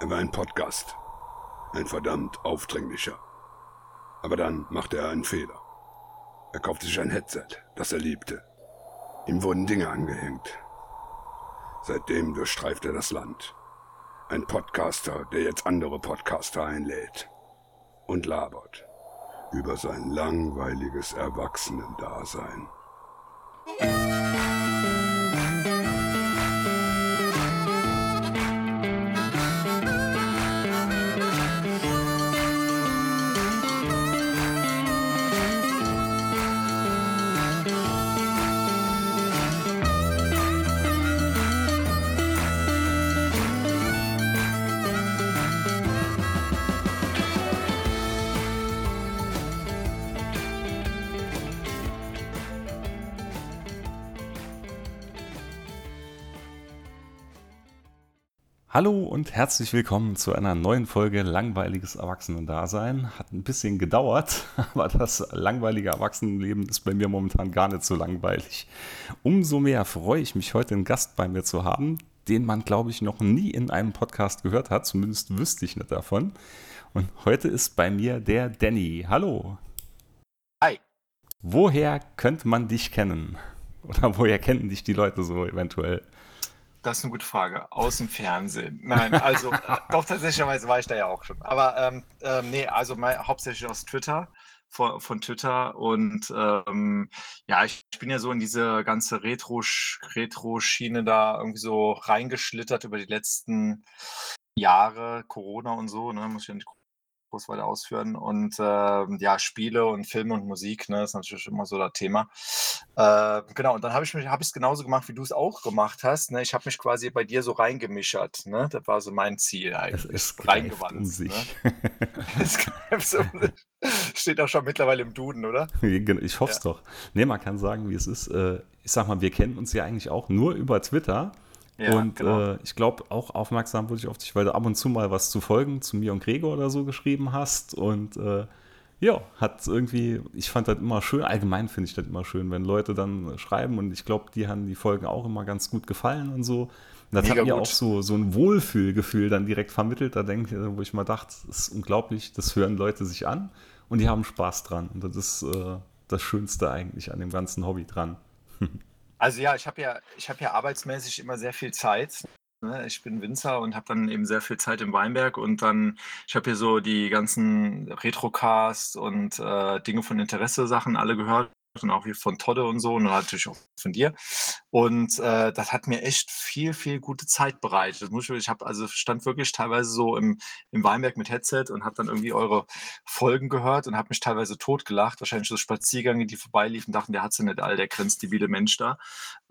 Er war ein Podcast. Ein verdammt aufdringlicher. Aber dann machte er einen Fehler. Er kaufte sich ein Headset, das er liebte. Ihm wurden Dinge angehängt. Seitdem durchstreift er das Land. Ein Podcaster, der jetzt andere Podcaster einlädt. Und labert über sein langweiliges Erwachsenendasein. Hallo und herzlich willkommen zu einer neuen Folge Langweiliges Erwachsenendasein. Hat ein bisschen gedauert, aber das langweilige Erwachsenenleben ist bei mir momentan gar nicht so langweilig. Umso mehr freue ich mich, heute einen Gast bei mir zu haben, den man, glaube ich, noch nie in einem Podcast gehört hat. Zumindest wüsste ich nicht davon. Und heute ist bei mir der Danny. Hallo. Hi. Woher könnte man dich kennen? Oder woher kennen dich die Leute so eventuell? Das ist eine gute Frage. Aus dem Fernsehen. Nein, also äh, doch tatsächlicherweise war ich da ja auch schon. Aber ähm, ähm, nee, also mein, hauptsächlich aus Twitter, von, von Twitter. Und ähm, ja, ich, ich bin ja so in diese ganze Retro-Schiene da irgendwie so reingeschlittert über die letzten Jahre, Corona und so, ne, muss ich ja nicht groß weiter ausführen. Und äh, ja, Spiele und Filme und Musik, ne, ist natürlich immer so das Thema. Äh, genau, und dann habe ich mich, habe ich es genauso gemacht, wie du es auch gemacht hast. Ne? Ich habe mich quasi bei dir so reingemischert. Ne? Das war so mein Ziel eigentlich. Es, reingewandt. Um sich. Ne? es greift um sich. Steht auch schon mittlerweile im Duden, oder? Ich hoffe es ja. doch. Nee, man kann sagen, wie es ist. Äh, ich sag mal, wir kennen uns ja eigentlich auch nur über Twitter. Ja, und genau. äh, ich glaube, auch aufmerksam wurde ich auf dich, weil du ab und zu mal was zu Folgen zu mir und Gregor oder so geschrieben hast. Und äh, ja, hat irgendwie, ich fand das immer schön, allgemein finde ich das immer schön, wenn Leute dann schreiben und ich glaube, die haben die Folgen auch immer ganz gut gefallen und so. Und das Mega hat mir gut. auch so, so ein Wohlfühlgefühl dann direkt vermittelt, da denke wo ich mal dachte, das ist unglaublich, das hören Leute sich an und die haben Spaß dran. Und das ist äh, das Schönste eigentlich an dem ganzen Hobby dran. Also ja, ich habe ja, ich ja arbeitsmäßig immer sehr viel Zeit. Ne? Ich bin Winzer und habe dann eben sehr viel Zeit im Weinberg und dann, ich habe hier so die ganzen Retrocast und äh, Dinge von Interesse Sachen alle gehört und auch wie von Todde und so und natürlich auch von dir. Und äh, das hat mir echt viel, viel gute Zeit bereitet. Ich, ich habe also stand wirklich teilweise so im, im Weinberg mit Headset und habe dann irgendwie eure Folgen gehört und habe mich teilweise totgelacht. Wahrscheinlich so Spaziergänge, die vorbeiliefen, dachten, der hat sie nicht all, der grenzdebiele Mensch da.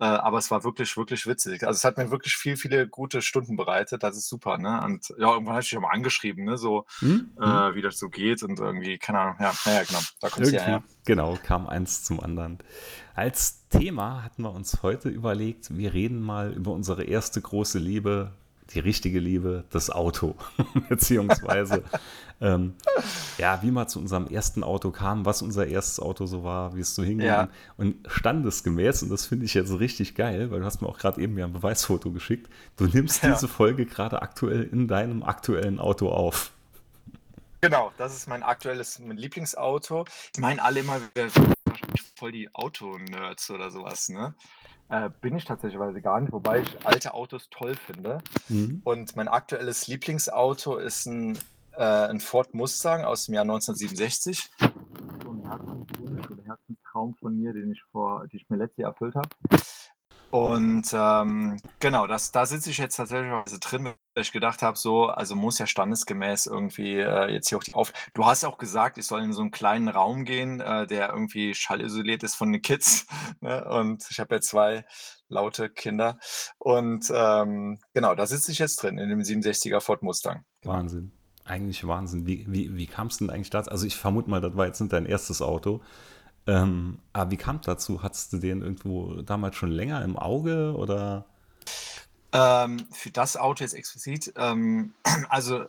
Äh, aber es war wirklich, wirklich witzig. Also es hat mir wirklich viel, viele gute Stunden bereitet. Das ist super, ne? Und ja, irgendwann habe ich auch mal angeschrieben, ne? So, hm? äh, hm? wie das so geht und irgendwie, keine Ahnung, ja, naja, genau, da kommt ja her. Genau, kam eins zum anderen. Als Thema hatten wir uns heute überlegt, wir reden mal über unsere erste große Liebe, die richtige Liebe, das Auto. Beziehungsweise, ähm, ja, wie man zu unserem ersten Auto kam, was unser erstes Auto so war, wie es so hinging. Ja. Und standesgemäß, und das finde ich jetzt richtig geil, weil du hast mir auch gerade eben ja ein Beweisfoto geschickt, du nimmst ja. diese Folge gerade aktuell in deinem aktuellen Auto auf. Genau, das ist mein aktuelles mein Lieblingsauto. Ich meine alle immer, wir voll die Auto-Nerds oder sowas, ne? Äh, bin ich tatsächlich gar nicht, wobei ich alte Autos toll finde. Mhm. Und mein aktuelles Lieblingsauto ist ein, äh, ein Ford Mustang aus dem Jahr 1967. So ein Herzenswunsch oder Herzenstraum von mir, den ich vor, die ich mir letztes Jahr erfüllt habe. Und ähm, genau, das, da sitze ich jetzt tatsächlich drin, weil ich gedacht habe, so, also muss ja standesgemäß irgendwie äh, jetzt hier auch die auf. Du hast auch gesagt, ich soll in so einen kleinen Raum gehen, äh, der irgendwie schallisoliert ist von den Kids. Ne? Und ich habe ja zwei laute Kinder. Und ähm, genau, da sitze ich jetzt drin, in dem 67er Ford Mustang. Wahnsinn. Eigentlich Wahnsinn. Wie, wie, wie kam es denn eigentlich dazu? Also ich vermute mal, das war jetzt nicht dein erstes Auto. Ähm, aber wie kam es dazu? Hattest du den irgendwo damals schon länger im Auge oder? Ähm, für das Auto jetzt explizit, ähm, also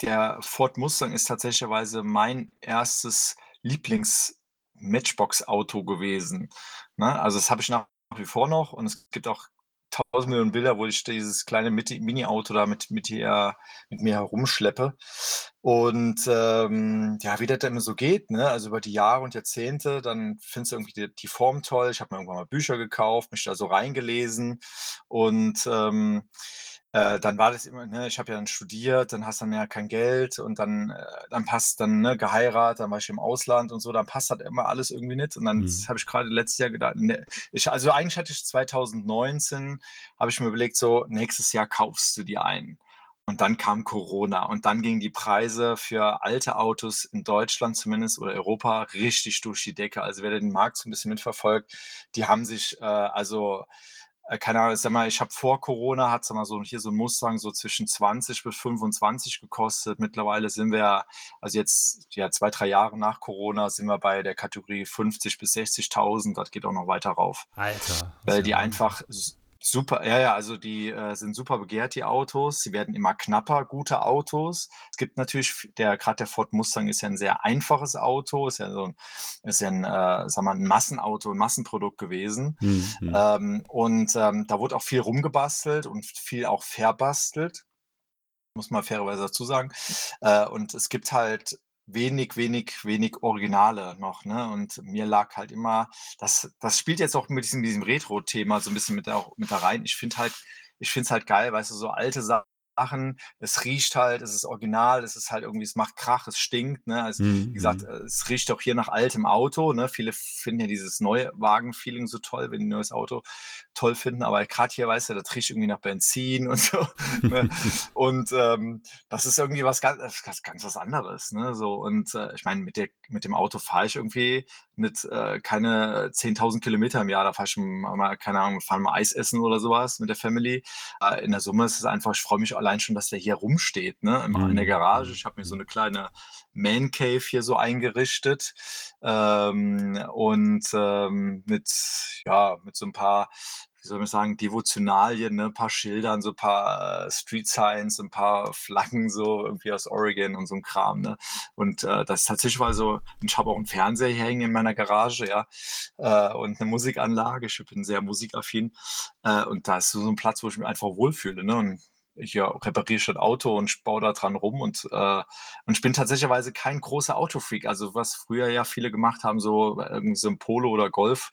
der Ford Mustang ist tatsächlich mein erstes Lieblings-Matchbox-Auto gewesen. Ne? Also das habe ich nach wie vor noch und es gibt auch tausend Millionen Bilder, wo ich dieses kleine Mini-Auto da mit, mit, hier, mit mir herumschleppe. Und ähm, ja, wie das dann immer so geht, ne? also über die Jahre und Jahrzehnte, dann findest du irgendwie die, die Form toll. Ich habe mir irgendwann mal Bücher gekauft, mich da so reingelesen und ähm, äh, dann war das immer, ne, ich habe ja dann studiert, dann hast du dann ja kein Geld und dann, äh, dann passt dann, ne, geheiratet, dann war ich im Ausland und so, dann passt halt immer alles irgendwie nicht. Und dann mhm. habe ich gerade letztes Jahr gedacht, ne, ich, also eigentlich hatte ich 2019, habe ich mir überlegt, so, nächstes Jahr kaufst du dir einen. Und dann kam Corona und dann gingen die Preise für alte Autos in Deutschland zumindest oder Europa richtig durch die Decke. Also wer den Markt so ein bisschen mitverfolgt, die haben sich äh, also äh, keine Ahnung, sag mal, ich habe vor Corona, hat es mal so hier so ein Mustang so zwischen 20 bis 25 gekostet. Mittlerweile sind wir, also jetzt ja zwei, drei Jahre nach Corona, sind wir bei der Kategorie 50 bis 60.000. Das geht auch noch weiter rauf. Alter. Weil die einfach Super, ja, ja, also die äh, sind super begehrt, die Autos. Sie werden immer knapper, gute Autos. Es gibt natürlich, der gerade der Ford Mustang ist ja ein sehr einfaches Auto, ist ja so ein, ist ja ein, äh, sag mal, ein Massenauto, ein Massenprodukt gewesen. Mhm. Ähm, und ähm, da wurde auch viel rumgebastelt und viel auch verbastelt muss man fairerweise dazu sagen. Äh, und es gibt halt wenig, wenig, wenig Originale noch, ne? Und mir lag halt immer, das, das spielt jetzt auch mit diesem, diesem Retro-Thema so ein bisschen mit da, mit da rein. Ich finde halt, ich finde es halt geil, weißt du, so alte Sachen Sachen. Es riecht halt, es ist original, es ist halt irgendwie, es macht Krach, es stinkt. Ne? Also, mhm. Wie gesagt, mhm. es riecht auch hier nach altem Auto. Ne? Viele finden ja dieses Neuwagen-Feeling so toll, wenn die ein neues Auto toll finden. Aber gerade hier, weißt du, das riecht irgendwie nach Benzin und so. ne? Und ähm, das ist irgendwie was ganz, ganz, ganz was anderes. Ne? So, und äh, ich meine, mit, mit dem Auto fahre ich irgendwie mit äh, keine 10.000 Kilometer im Jahr. Da fahre ich mal, keine Ahnung, fahren mal Eis essen oder sowas mit der Family. Äh, in der Summe ist es einfach, ich freue mich allein schon, dass der hier rumsteht, ne? In, in der mhm. Garage. Ich habe mir so eine kleine Man Cave hier so eingerichtet ähm, und ähm, mit, ja, mit so ein paar wie soll man sagen, Devotionalien, ne? ein paar Schildern, so ein paar äh, Street Signs, ein paar Flaggen so irgendwie aus Oregon und so ein Kram. Ne? Und äh, das ist tatsächlich mal so, ich habe auch einen Fernseher hier hängen in meiner Garage, ja, äh, und eine Musikanlage. Ich bin sehr musikaffin. Äh, und da ist so ein Platz, wo ich mich einfach wohlfühle. Ne? Und ich ja, repariere schon Auto und baue da dran rum und, äh, und ich bin tatsächlich kein großer Autofreak. Also was früher ja viele gemacht haben, so irgendwie so ein Polo oder Golf,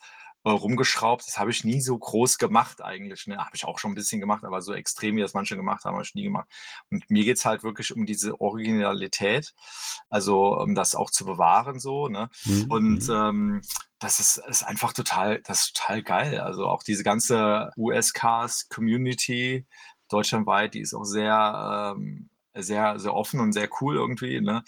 äh, rumgeschraubt. Das habe ich nie so groß gemacht eigentlich. Ne? Habe ich auch schon ein bisschen gemacht, aber so extrem, wie das manche gemacht haben, habe ich nie gemacht. Und mir geht es halt wirklich um diese Originalität, also um das auch zu bewahren so. Ne? Mhm. Und mhm. ähm, das ist, ist einfach total, das ist total geil. Also auch diese ganze US-Cars-Community deutschlandweit, die ist auch sehr ähm, sehr, sehr offen und sehr cool irgendwie. Ne?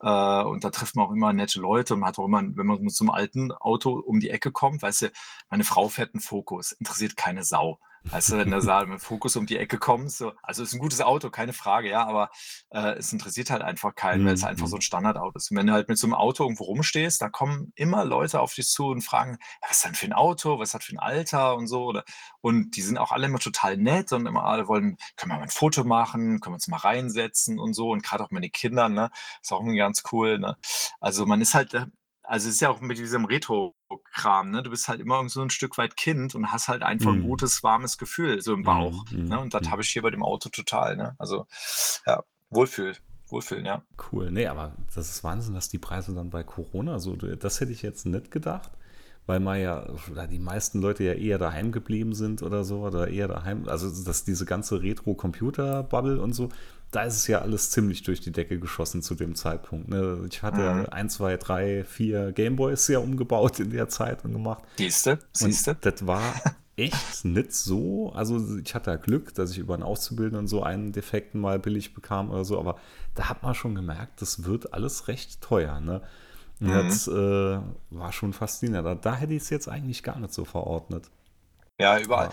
Äh, und da trifft man auch immer nette Leute und man hat auch immer, wenn man einem alten Auto um die Ecke kommt, weißt du, meine Frau fährt einen Fokus, interessiert keine Sau. Du, wenn der Saal mit Fokus um die Ecke kommt, so, also ist ein gutes Auto, keine Frage, ja, aber äh, es interessiert halt einfach keinen, weil es einfach so mhm. ein Standardauto ist. Und wenn du halt mit so einem Auto irgendwo rumstehst, da kommen immer Leute auf dich zu und fragen, was ist denn für ein Auto, was hat für ein Alter und so. Oder, und die sind auch alle immer total nett und immer alle wollen, können wir mal ein Foto machen, können wir uns mal reinsetzen und so. Und gerade auch meine Kinder, ne, ist auch irgendwie ganz cool. Ne? Also man ist halt, äh, also es ist ja auch mit diesem Retro-Kram, ne? Du bist halt immer so ein Stück weit Kind und hast halt einfach ein mhm. gutes, warmes Gefühl so im Bauch. Mhm. Ne? Und das mhm. habe ich hier bei dem Auto total, ne? Also ja, Wohlfühl. Wohlfühlen, ja. Cool. Nee, aber das ist Wahnsinn, dass die Preise dann bei Corona so, das hätte ich jetzt nicht gedacht weil man ja, die meisten Leute ja eher daheim geblieben sind oder so, oder eher daheim, also dass diese ganze Retro-Computer-Bubble und so, da ist es ja alles ziemlich durch die Decke geschossen zu dem Zeitpunkt. Ne? Ich hatte mhm. ein, zwei, drei, vier Gameboys ja umgebaut in der Zeit und gemacht. Siehste, siehste. Das war echt nicht so. Also ich hatte ja Glück, dass ich über einen Auszubildenden so einen Defekten mal billig bekam oder so, aber da hat man schon gemerkt, das wird alles recht teuer. Ne? Mhm. Das äh, war schon faszinierend. Da, da hätte ich es jetzt eigentlich gar nicht so verordnet. Ja, überall.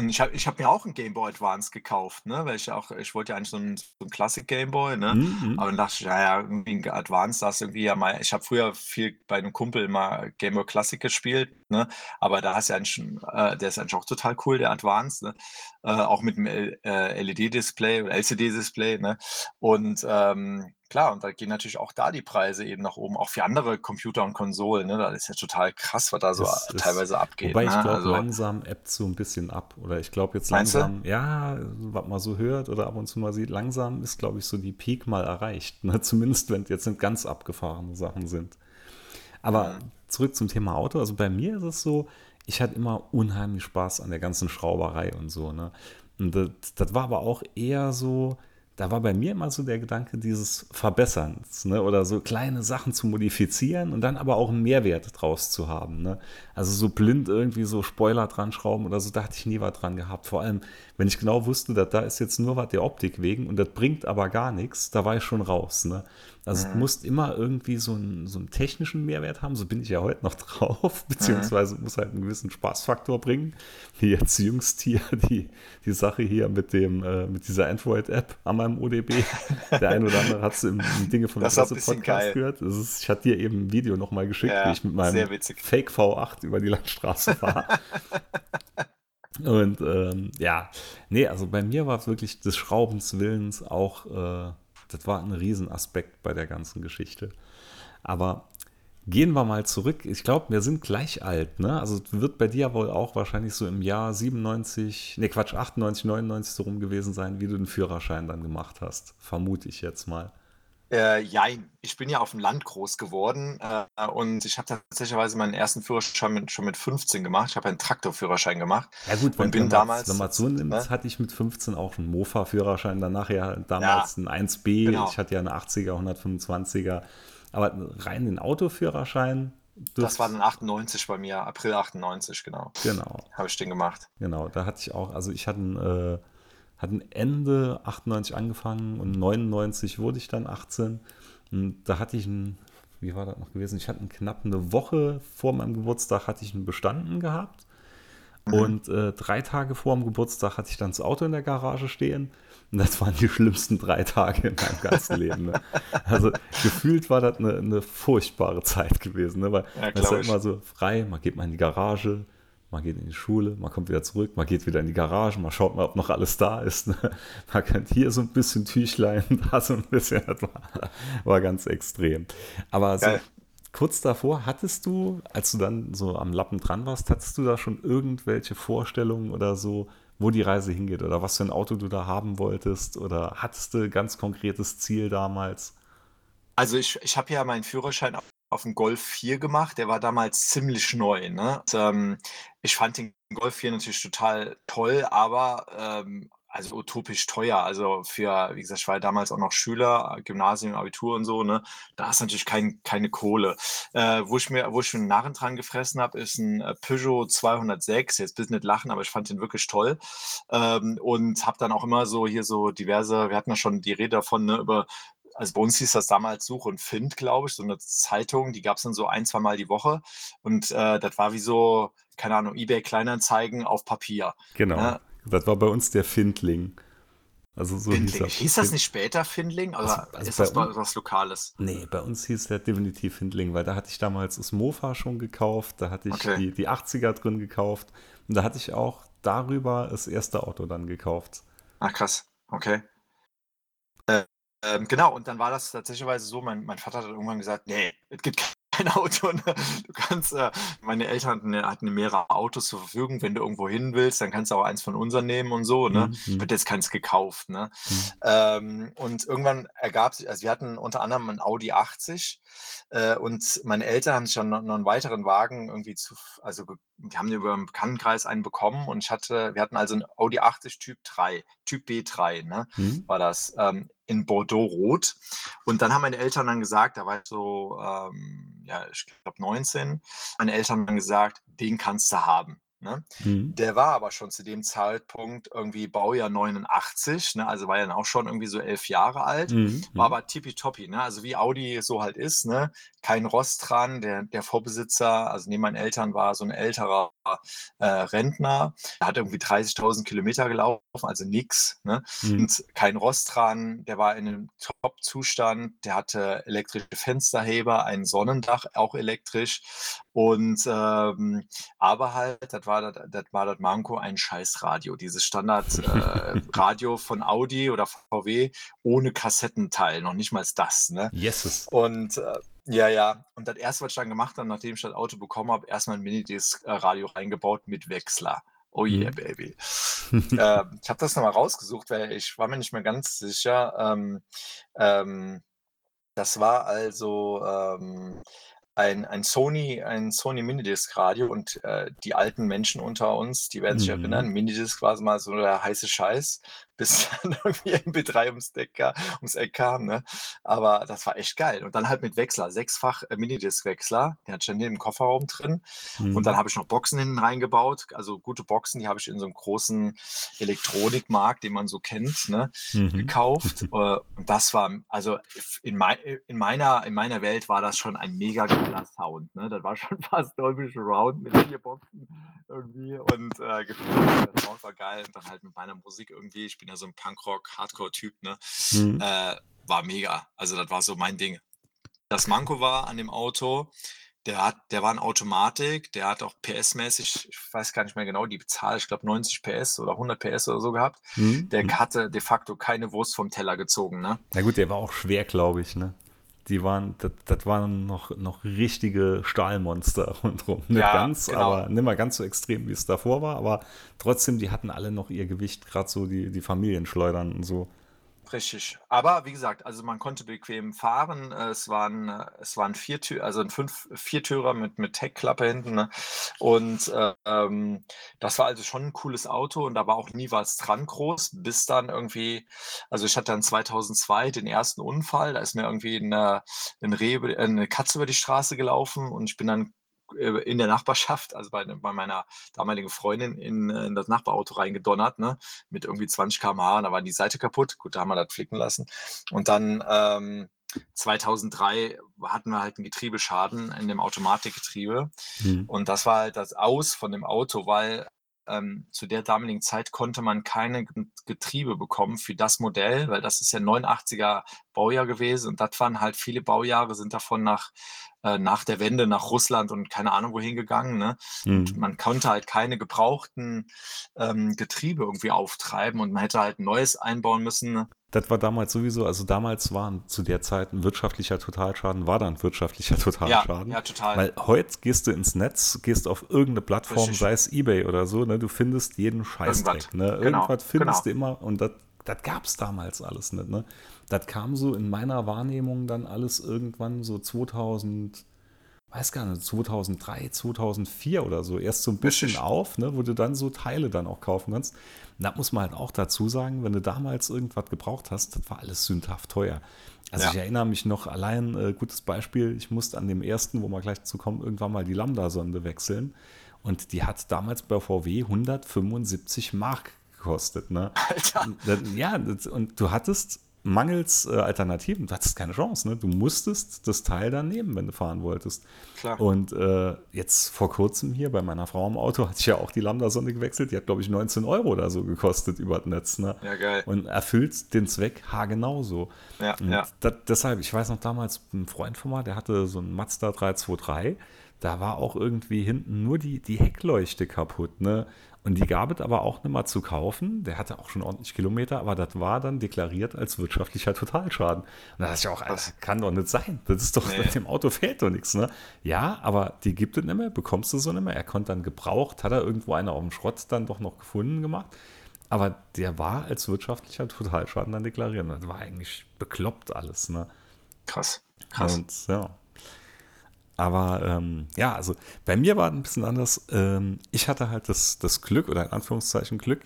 Und ich habe ich hab mir auch ein Game Boy Advance gekauft, ne? Weil ich auch, ich wollte ja eigentlich so ein, so ein Classic Game Boy, ne? Mhm. Aber dann dachte ich, ja, ja, irgendwie ein Advance, das irgendwie ja mal, ich habe früher viel bei einem Kumpel mal Game Boy Classic gespielt, ne? Aber da hast du ja eigentlich schon, äh, der ist eigentlich auch total cool, der Advance, ne? Äh, auch mit äh, LED-Display oder LCD-Display, ne? Und ähm, klar, und da gehen natürlich auch da die Preise eben nach oben, auch für andere Computer und Konsolen. Ne? Das ist ja total krass, was da so ist, teilweise abgeht. wobei ich Ne? glaube, Also, langsam ebbt so ein bisschen ab. Oder ich glaube jetzt du? langsam, ja, was man so hört oder ab und zu mal sieht, langsam ist, glaube ich, so die Peak mal erreicht. Ne? Zumindest wenn es jetzt nicht ganz abgefahrene Sachen sind. Aber Mhm. zurück zum Thema Auto. Also bei mir ist es so, ich hatte immer unheimlich Spaß an der ganzen Schrauberei und so. Ne? Und das, das war aber auch eher so, da war bei mir immer so der Gedanke dieses Verbesserns, ne? Oder so kleine Sachen zu modifizieren und dann aber auch einen Mehrwert draus zu haben. Ne? Also so blind irgendwie so Spoiler dran schrauben oder so, da hatte ich nie was dran gehabt. Vor allem, wenn ich genau wusste, dass da ist jetzt nur was der Optik wegen und das bringt aber gar nichts, da war ich schon raus. Ne? Also Mhm. muss immer irgendwie so einen, so einen technischen Mehrwert haben, so bin ich ja heute noch drauf, Mhm. beziehungsweise muss halt einen gewissen Spaßfaktor bringen. Wie jetzt jüngst hier die, die Sache hier mit dem, äh, mit dieser Android-App an meinem ODB. Der ein oder andere hat es im, im Dinge von bisschen Presse-Podcast geil. gehört. Ist, ich hatte dir eben ein Video nochmal geschickt, wie Ja, ich mit meinem. Fake V8 über die Landstraße fahre. Und ähm, ja, nee, also bei mir war es wirklich des Schraubens Willens auch, äh, das war ein Riesenaspekt bei der ganzen Geschichte. Aber gehen wir mal zurück. Ich glaube, wir sind gleich alt, ne? Also wird bei dir wohl auch wahrscheinlich so im Jahr 97, ne Quatsch, 98, 99 so rum gewesen sein, wie du den Führerschein dann gemacht hast. Vermute ich jetzt mal. Äh, jein. Ich bin ja auf dem Land groß geworden äh, und ich habe tatsächlich meinen ersten Führerschein mit, schon mit 15 gemacht. Ich habe einen Traktorführerschein gemacht Ja gut, wenn, und bin wenn damals, man es so nimmt, ne? hatte ich mit 15 auch einen Mofa-Führerschein, dann nachher damals Ja, ein 1B, genau. ich hatte ja eine 80er, 125er, aber rein den Autoführerschein, Das war dann 98 bei mir, April 98, genau. genau, Habe ich den gemacht. genau, da hatte ich auch, also ich hatte ein, äh, hatte ein Ende 98 angefangen und 99 wurde ich dann 18 und da hatte ich ein, wie war das noch gewesen, ich hatte einen knapp eine Woche vor meinem Geburtstag hatte ich einen bestanden gehabt Mhm. Und äh, drei Tage vor dem Geburtstag hatte ich dann das Auto in der Garage stehen. Und das waren die schlimmsten drei Tage in meinem ganzen Leben. Ne? Also gefühlt war das eine, eine furchtbare Zeit gewesen. Ne? Weil Ja, man ist ja immer so frei, man geht mal in die Garage, man geht in die Schule, man kommt wieder zurück, man geht wieder in die Garage, man schaut mal, ob noch alles da ist. Ne? Man kann hier so ein bisschen Tüchlein, da so ein bisschen. Das war, war ganz extrem. Aber so, kurz davor, hattest du, als du dann so am Lappen dran warst, hattest du da schon irgendwelche Vorstellungen oder so, wo die Reise hingeht oder was für ein Auto du da haben wolltest oder hattest du ganz konkretes Ziel damals? Also ich, ich habe ja meinen Führerschein auf dem Golf 4 gemacht. Der war damals ziemlich neu. Ne? Und, ähm, ich fand den Golf 4 natürlich total toll, aber ähm, also utopisch teuer. Also für, wie gesagt, ich war damals auch noch Schüler, Gymnasium, Abitur und so. Ne? Da hast du natürlich kein, keine Kohle. Äh, wo ich mir, wo ich einen Narren dran gefressen habe, ist ein äh, Peugeot 206. Jetzt bist nicht lachen, aber ich fand den wirklich toll. Ähm, und habe dann auch immer so hier so diverse, wir hatten ja schon die Rede davon, ne, über also bei uns hieß das damals Such und Find, glaube ich, so eine Zeitung, die gab es dann so ein, zwei Mal die Woche. Und äh, das war wie so, keine Ahnung, eBay Kleinanzeigen auf Papier. Genau. Ne? Das war bei uns der Findling. Also so hieß Findling. das. Hieß das nicht später Findling? Oder Also- also ist das mal was Lokales? Nee, bei uns hieß der definitiv Findling, weil da hatte ich damals das Mofa schon gekauft, da hatte ich Okay. die, die 80er drin gekauft und da hatte ich auch darüber das erste Auto dann gekauft. Ach krass, okay. Äh, ähm, genau, und dann war das tatsächlich so, mein, mein Vater hat irgendwann gesagt, nee, es gibt kein Auto. Ne? Du kannst, äh, meine Eltern hatten, hatten mehrere Autos zur Verfügung, wenn du irgendwo hin willst, dann kannst du auch eins von unseren nehmen und so. Ne? Mhm. Wird jetzt keins gekauft. Ne? Mhm. Ähm, und irgendwann ergab sich, also wir hatten unter anderem einen Audi 80 äh, und meine Eltern haben sich dann noch, noch einen weiteren Wagen irgendwie zu, also die haben über einen Bekanntenkreis einen bekommen und ich hatte, wir hatten also einen Audi 80 Typ 3, Typ B3, ne, Mhm. war das, ähm, in Bordeaux-Rot. Und dann haben meine Eltern dann gesagt, da war ich so, ähm, ja, ich glaube 19, meine Eltern haben gesagt, den kannst du haben. Ne? Mhm. Der war aber schon zu dem Zeitpunkt irgendwie Baujahr 89, ne? also war ja dann auch schon irgendwie so elf Jahre alt. Mhm. War aber tippitoppi, ne? Also wie Audi so halt ist, ne? Kein Rost dran. Der, der Vorbesitzer, also neben meinen Eltern, war so ein älterer äh, Rentner, der hat irgendwie 30.000 Kilometer gelaufen, also nix, ne? Mhm. Und kein Rost dran, der war in einem Top-Zustand, der hatte elektrische Fensterheber, ein Sonnendach, auch elektrisch. Und ähm, aber halt, das war das, das war das Manko, ein scheiß Radio. Dieses Standard-Radio äh, von Audi oder VW ohne Kassettenteil, noch nicht mal das, ne? Yes. Und äh, ja, ja. Und das erste, was ich dann gemacht habe, nachdem ich das Auto bekommen habe, erstmal ein Minidisc-Radio reingebaut mit Wechsler. Oh yeah, mhm. baby. äh, ich habe das nochmal rausgesucht, weil ich war mir nicht mehr ganz sicher. Ähm, ähm, das war also ähm, ein, ein Sony, ein Sony Minidisc-Radio und äh, die alten Menschen unter uns, die werden sich mhm. erinnern, Minidisc war mal so der heiße Scheiß bis dann irgendwie MP3 ums, Deck, ums Eck kam. Ne? Aber das war echt geil. Und dann halt mit Wechsler, sechsfach äh, Minidisc-Wechsler. Der hat schon im Kofferraum drin. Mhm. Und dann habe ich noch Boxen hinten reingebaut. Also gute Boxen, die habe ich in so einem großen Elektronikmarkt, den man so kennt, ne? Mhm. gekauft. Äh, und das war, also in, mein, in, meiner, in meiner Welt war das schon ein mega geiler Sound. Ne? Das war schon fast Dolby Surround mit vier Boxen irgendwie. Und äh, der Sound war geil. Und dann halt mit meiner Musik irgendwie. Ich bin ja so ein Punkrock, Hardcore-Typ, ne? Mhm. Äh, war mega. Also das war so mein Ding. Das Manko war an dem Auto, der hat, der war in Automatik, der hat auch PS-mäßig, ich weiß gar nicht mehr genau die Zahl, ich glaube 90 PS oder 100 PS oder so gehabt. Mhm. Der mhm. hatte de facto keine Wurst vom Teller gezogen, ne? Na gut, der war auch schwer, glaube ich, ne? Die waren, das, das waren noch, noch richtige Stahlmonster rundherum. Nicht ja, ganz, genau. aber nicht mal ganz so extrem, wie es davor war, aber trotzdem, die hatten alle noch ihr Gewicht, gerade so die, die Familienschleudern und so. Richtig. Aber wie gesagt, also man konnte bequem fahren. Es waren, es waren Viertür, also ein fünf, Viertürer mit, mit Heckklappe hinten. Ne? Und äh, ähm, das war also schon ein cooles Auto und da war auch nie was dran groß, bis dann irgendwie, also ich hatte dann 2002 den ersten Unfall, da ist mir irgendwie eine, eine, Reh, eine Katze über die Straße gelaufen und ich bin dann in der Nachbarschaft, also bei, bei meiner damaligen Freundin, in, äh, in das Nachbarauto reingedonnert, ne, mit irgendwie 20 km/h, und da war die Seite kaputt. Gut, da haben wir das flicken lassen. Und dann ähm, 2003 hatten wir halt einen Getriebeschaden in dem Automatikgetriebe. Mhm. Und das war halt das Aus von dem Auto, weil ähm, zu der damaligen Zeit konnte man keine Getriebe bekommen für das Modell, weil das ist ja 89er Baujahr gewesen und das waren halt viele Baujahre, sind davon nach äh, nach der Wende nach Russland und keine Ahnung wohin gegangen. Ne? Mhm. man konnte halt keine gebrauchten ähm, Getriebe irgendwie auftreiben und man hätte halt ein neues einbauen müssen. Ne? Das war damals sowieso, also damals war zu der Zeit ein wirtschaftlicher Totalschaden, war dann wirtschaftlicher Totalschaden. Ja, ja, total. Weil heute gehst du ins Netz, gehst auf irgendeine Plattform, Richtig. sei es Ebay oder so, ne, du findest jeden Scheißdreck. Ne? Genau, Irgendwas findest genau. du immer und das das gab es damals alles nicht. Ne? Das kam so in meiner Wahrnehmung dann alles irgendwann so 2000, weiß gar nicht, 2003, 2004 oder so, erst so ein bisschen auf, ne, wo du dann so Teile dann auch kaufen kannst. Und da muss man halt auch dazu sagen, wenn du damals irgendwas gebraucht hast, das war alles sündhaft teuer. Also ja. ich erinnere mich noch allein, äh, gutes Beispiel, ich musste an dem ersten, wo wir gleich zu kommen, irgendwann mal die Lambda-Sonde wechseln. Und die hat damals bei VW 175 Mark gekostet. Ne? Alter. Ja, und du hattest mangels äh, Alternativen, du hattest keine Chance. Ne? Du musstest das Teil dann nehmen, wenn du fahren wolltest. Klar. Und äh, jetzt vor kurzem hier bei meiner Frau im Auto hatte ich ja auch die Lambda-Sonde gewechselt. Die hat, glaube ich, 19 Euro oder so gekostet über das Netz. Ne? Ja, geil. Und erfüllt den Zweck haargenauso. Ja, und ja. Das, deshalb, ich weiß noch damals, ein Freund von mir, der hatte so einen Mazda 323 da war auch irgendwie hinten nur die, die Heckleuchte kaputt. Ne? Und die gab es aber auch nicht mal zu kaufen. Der hatte auch schon ordentlich Kilometer, aber das war dann deklariert als wirtschaftlicher Totalschaden. Und da dachte ich auch, das kann doch nicht sein. Das ist doch, nee. dem Auto fehlt doch nichts. Ne? Ja, aber die gibt es nicht mehr, bekommst du so nicht mehr. Er konnte dann gebraucht, hat er irgendwo einer auf dem Schrott dann doch noch gefunden gemacht. Aber der war als wirtschaftlicher Totalschaden dann deklariert. Das war eigentlich bekloppt alles. Ne? Krass. Krass. Und ja. Aber ähm, ja, also bei mir war es ein bisschen anders. Ähm, ich hatte halt das, das Glück oder in Anführungszeichen Glück,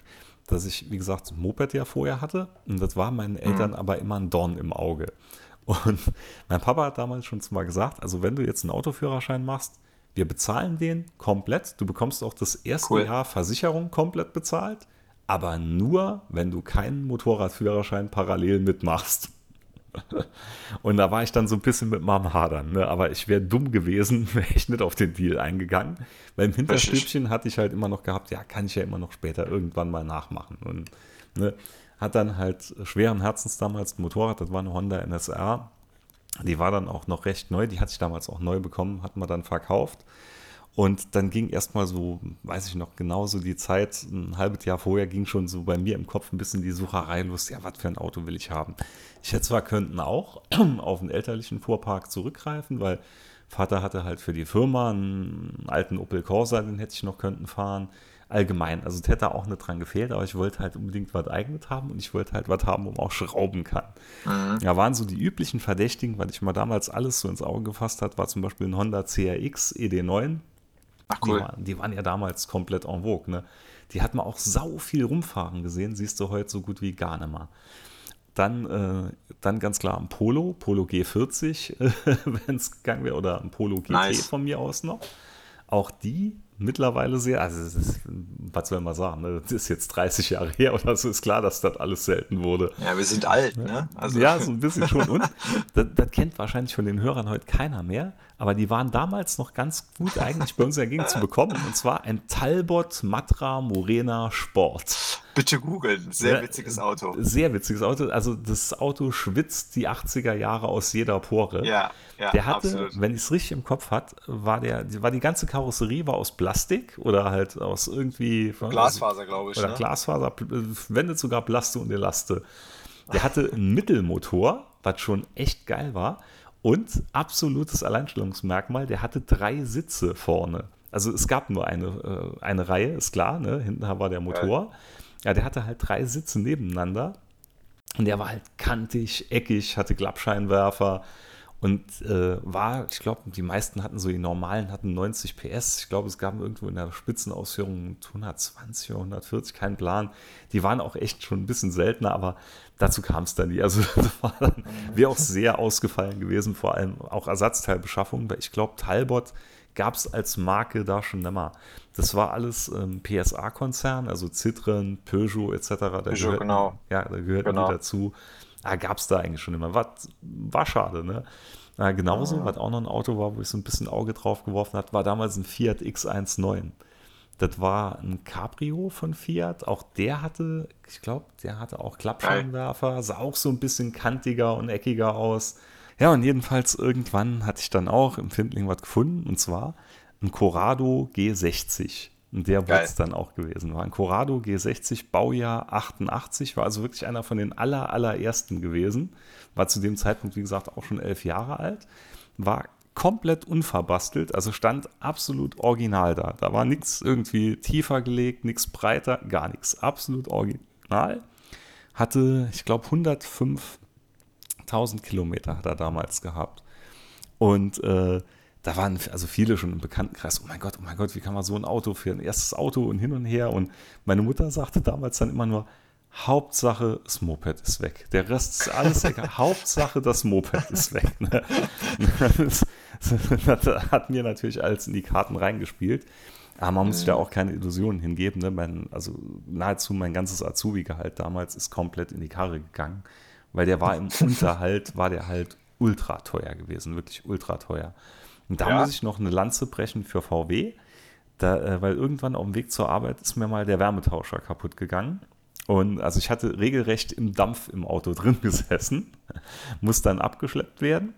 dass ich, wie gesagt, ein Moped ja vorher hatte. Und das war meinen Eltern mhm. aber immer ein Dorn im Auge. Und mein Papa hat damals schon mal gesagt, also wenn du jetzt einen Autoführerschein machst, wir bezahlen den komplett. Du bekommst auch das erste cool. Jahr Versicherung komplett bezahlt, aber nur, wenn du keinen Motorradführerschein parallel mitmachst. Und da war ich dann so ein bisschen mit meinem Hadern. Ne? Aber ich wäre dumm gewesen, wäre ich nicht auf den Deal eingegangen. Weil im Hinterstübchen hatte ich halt immer noch gehabt, ja, kann ich ja immer noch später irgendwann mal nachmachen. Und ne, hat dann halt schweren Herzens damals ein Motorrad, das war eine Honda NSR. Die war dann auch noch recht neu, die hatte ich damals auch neu bekommen, hat man dann verkauft. Und dann ging erstmal so, weiß ich noch genauso die Zeit, ein halbes Jahr vorher ging schon so bei mir im Kopf ein bisschen die Sucherei los, ja, was für ein Auto will ich haben. Ich hätte zwar könnten auch auf einen elterlichen Fuhrpark zurückgreifen, weil Vater hatte halt für die Firma einen alten Opel Corsa, den hätte ich noch könnten fahren. Allgemein, also es hätte auch nicht dran gefehlt, aber ich wollte halt unbedingt was eigenes haben und ich wollte halt was haben, wo man auch schrauben kann. Mhm. Ja, waren so die üblichen Verdächtigen, weil ich mal damals alles so ins Auge gefasst hat, war zum Beispiel ein Honda CRX ED9 Ach cool. Die waren, die waren, ja damals komplett en vogue. Ne? Die hat man auch sau viel rumfahren gesehen, siehst du heute so gut wie gar nicht mehr. Dann, äh, dann ganz klar ein Polo, Polo G40, wenn es gegangen wäre, oder ein Polo GT nice. von mir aus noch. Auch die mittlerweile sehr, also ist, was soll man sagen, ne? das ist jetzt 30 Jahre her oder so, ist klar, dass das alles selten wurde. Ja, wir sind alt, ne? Also. Ja, so ein bisschen schon. Und das, das, kennt wahrscheinlich von den Hörern heute keiner mehr, aber die waren damals noch ganz gut eigentlich bei uns Gegend zu bekommen. Und zwar ein Talbot Matra Morena Sport. Bitte googeln, sehr witziges Auto. Sehr witziges Auto. Also das Auto schwitzt die 80er Jahre aus jeder Pore. Ja, ja Der hatte, absolut. wenn ich es richtig im Kopf hat, war der, war die ganze Karosserie war aus Plastik oder halt aus irgendwie Glasfaser, glaube ich. Oder ne? Glasfaser, wendet sogar Plaste und Elaste. Der hatte einen Mittelmotor, was schon echt geil war. Und absolutes Alleinstellungsmerkmal, der hatte drei Sitze vorne. Also es gab nur eine, äh, eine Reihe, ist klar, ne? hinten war der Motor. Ja, der hatte halt drei Sitze nebeneinander. Und der war halt kantig, eckig, hatte Klappscheinwerfer und äh, war, ich glaube, die meisten hatten so, die normalen hatten 90 PS. Ich glaube, es gab irgendwo in der Spitzenausführung 120 oder 140, kein Plan. Die waren auch echt schon ein bisschen seltener, aber dazu kam es dann nie. Also das war dann, wäre auch sehr ausgefallen gewesen, vor allem auch Ersatzteilbeschaffung, weil ich glaube, Talbot gab es als Marke da schon nimmer. Das war alles ähm, PSA-Konzern, also Citroen, Peugeot etc. Da Peugeot, gehört, genau. Ja, da gehört genau. dazu. Ah, gab es da eigentlich schon immer. War, war schade, ne? Ah, genauso, ah. was auch noch ein Auto war, wo ich so ein bisschen Auge drauf geworfen habe, war damals ein Fiat X19. Das war ein Cabrio von Fiat. Auch der hatte, ich glaube, der hatte auch Klappscheinwerfer, sah auch so ein bisschen kantiger und eckiger aus. Ja, und jedenfalls irgendwann hatte ich dann auch im Findling was gefunden, und zwar ein Corrado G60. Und der wurde es dann auch gewesen. War ein Corrado G60, Baujahr 88, war also wirklich einer von den aller, allerersten gewesen. War zu dem Zeitpunkt, wie gesagt, auch schon elf Jahre alt. War komplett unverbastelt, also stand absolut original da. Da war nichts irgendwie tiefer gelegt, nichts breiter, gar nichts. Absolut original. Hatte, ich glaube, 105.000 Kilometer hat er damals gehabt. Und äh, da waren also viele schon im Bekanntenkreis, oh mein Gott, oh mein Gott, wie kann man so ein Auto für ein erstes Auto und hin und her. Und meine Mutter sagte damals dann immer nur, Hauptsache, das Moped ist weg. Der Rest ist alles egal. Hauptsache, das Moped ist weg. Ne? Das, hat mir natürlich alles in die Karten reingespielt. Aber man muss sich da mhm. auch keine Illusionen hingeben. Ne? Mein, also nahezu mein ganzes Azubi-Gehalt damals ist komplett in die Karre gegangen, weil der war im Unterhalt, war der halt ultra teuer gewesen, wirklich ultra teuer. Und da ja. muss ich noch eine Lanze brechen für VW, da, äh, weil irgendwann auf dem Weg zur Arbeit ist mir mal der Wärmetauscher kaputt gegangen. Und also ich hatte regelrecht im Dampf im Auto drin gesessen, muss dann abgeschleppt werden.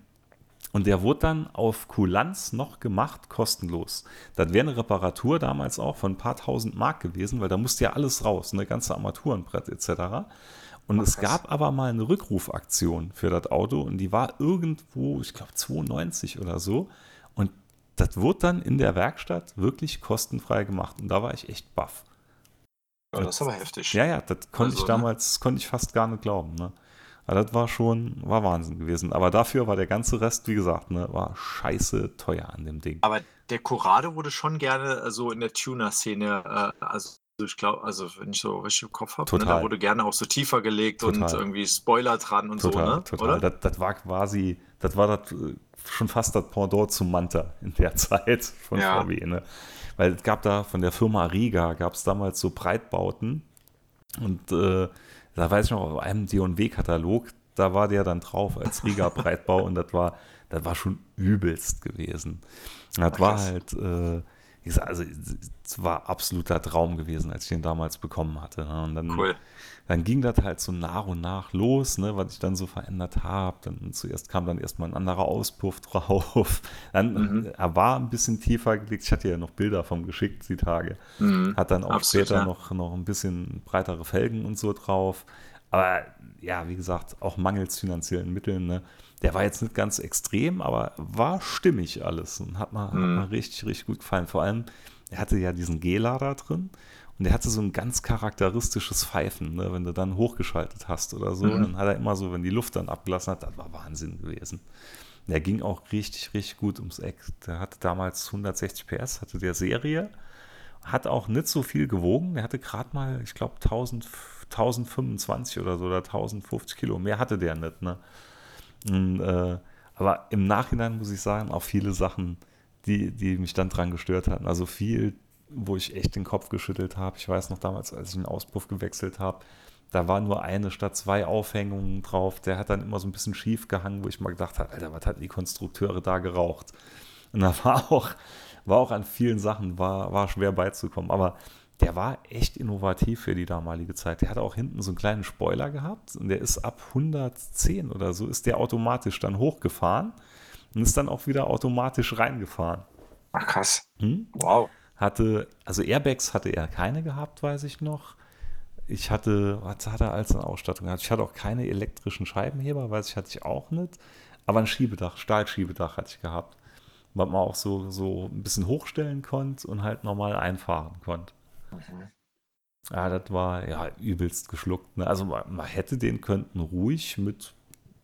Und der wurde dann auf Kulanz noch gemacht, kostenlos. Das wäre eine Reparatur damals auch von ein paar tausend Mark gewesen, weil da musste ja alles raus, eine ganze Armaturenbrett etc. Und es gab aber mal eine Rückrufaktion für das Auto und die war irgendwo, ich glaube 92 oder so. Das wurde dann in der Werkstatt wirklich kostenfrei gemacht. Und da war ich echt baff. Ja, das ist aber heftig. Ja, ja, das konnte also, ich ne? damals, ne? konnte ich fast gar nicht glauben. Ne? Aber das war schon, war Wahnsinn gewesen. Aber dafür war der ganze Rest, wie gesagt, ne, war scheiße teuer an dem Ding. Aber der Corrado wurde schon gerne äh, so in der Tuner-Szene, äh, also ich glaube, also wenn ich so richtig im Kopf habe, ne, da wurde gerne auch so tiefer gelegt total. und irgendwie Spoiler dran und total, so, ne? Total. Oder? Das, das war quasi, das war das äh, schon fast das Pendant zum Manta in der Zeit von ja. VW. Ne? Weil es gab da von der Firma Riga, gab es damals so Breitbauten und äh, da weiß ich noch, auf einem D&W-Katalog, da war der dann drauf als Riga-Breitbau und das war, das war schon übelst gewesen. Das Ach, war halt, äh, ich sag, also es war absoluter Traum gewesen, als ich den damals bekommen hatte. Ne? Und dann, cool. dann ging das halt so nach und nach los, ne, was ich dann so verändert habe. Dann zuerst kam dann erstmal ein anderer Auspuff drauf. Dann mhm. er war ein bisschen tiefer gelegt. Ich hatte ja noch Bilder vom geschickt die Tage. Mhm. Hat dann auch Absolut, später ja. noch, noch ein bisschen breitere Felgen und so drauf. Aber ja, wie gesagt, auch mangels finanziellen Mitteln. Ne? Der war jetzt nicht ganz extrem, aber war stimmig alles und hat mir, mhm. richtig, richtig gut gefallen. Vor allem, er hatte ja diesen G-Lader drin und er hatte so ein ganz charakteristisches Pfeifen, ne? wenn du dann hochgeschaltet hast oder so. Mhm. Dann hat er immer so, wenn die Luft dann abgelassen hat, das war Wahnsinn gewesen. Der ging auch richtig, richtig gut ums Eck. Der hatte damals 160 PS, hatte der Serie, hat auch nicht so viel gewogen. Er hatte gerade mal, ich glaube, 1025 oder so oder 1050 Kilo. Mehr hatte der nicht. Ne? Und, äh, aber im Nachhinein muss ich sagen, auch viele Sachen, die, die mich dann dran gestört hatten. Also viel, wo ich echt den Kopf geschüttelt habe. Ich weiß noch damals, als ich einen Auspuff gewechselt habe, da war nur eine statt zwei Aufhängungen drauf. Der hat dann immer so ein bisschen schief gehangen, wo ich mal gedacht habe, Alter, was hatten die Konstrukteure da geraucht? Und da war auch, war auch an vielen Sachen, war, war schwer beizukommen. Aber der war echt innovativ für die damalige Zeit. Der hatte auch hinten so einen kleinen Spoiler gehabt und der ist ab 110 oder so ist der automatisch dann hochgefahren und ist dann auch wieder automatisch reingefahren. Ach krass. Hm? Wow. Hatte, also Airbags hatte er keine gehabt, weiß ich noch. Ich hatte, was hat er als eine Ausstattung gehabt? Ich hatte auch keine elektrischen Scheibenheber, weiß ich, hatte ich auch nicht. Aber ein Schiebedach, Stahlschiebedach hatte ich gehabt. Was man auch so, so ein bisschen hochstellen konnte und halt normal einfahren konnte. Mhm. Ja, das war ja übelst geschluckt. Ne? Also man, man, hätte den könnten ruhig mit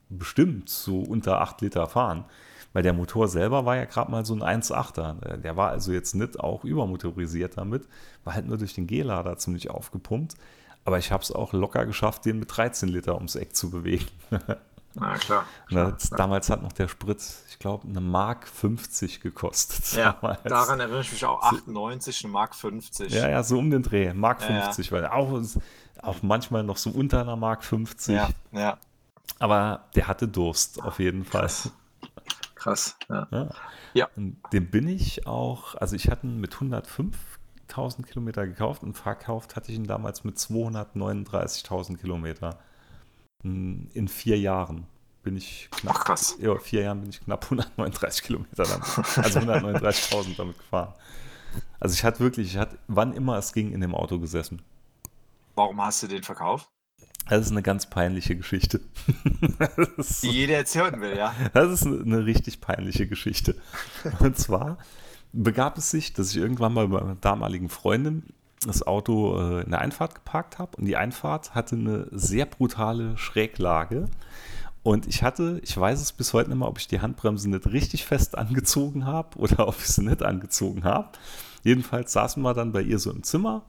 bestimmt so unter 8 Liter fahren. Weil der Motor selber war ja gerade mal so ein 1,8er. Der war also jetzt nicht auch übermotorisiert damit, war halt nur durch den G-Lader ziemlich aufgepumpt. Aber ich habe es auch locker geschafft, den mit 13 Liter ums Eck zu bewegen. Na klar. klar, klar. Damals hat noch der Sprit, ich glaube, eine Mark 50 gekostet. Ja, damals. daran erinnere ich mich auch, 98, eine Mark 50. Ja, ja, so um den Dreh, Mark 50, ja, ja. weil auch, auch manchmal noch so unter einer Mark 50. Ja, ja. Aber der hatte Durst, auf jeden Fall. Krass, Krass ja. ja. ja. Und den bin ich auch, also ich hatte ihn mit 105.000 Kilometer gekauft und verkauft hatte ich ihn damals mit 239.000 Kilometer in vier Jahren bin ich knapp, Ach, krass. Ja, vier Jahren bin ich knapp 139 Kilometer dann, also 139.000 damit gefahren. Also ich hatte wirklich, ich hatte, wann immer es ging, in dem Auto gesessen. Warum hast du den verkauft? Das ist eine ganz peinliche Geschichte. Die jeder jetzt hören will, ja. Das ist eine richtig peinliche Geschichte. Und zwar begab es sich, dass ich irgendwann mal bei meiner damaligen Freundin das Auto äh, in der Einfahrt geparkt habe und die Einfahrt hatte eine sehr brutale Schräglage. Und ich hatte, ich weiß es bis heute nicht mehr, ob ich die Handbremse nicht richtig fest angezogen habe oder ob ich sie nicht angezogen habe. Jedenfalls saßen wir dann bei ihr so im Zimmer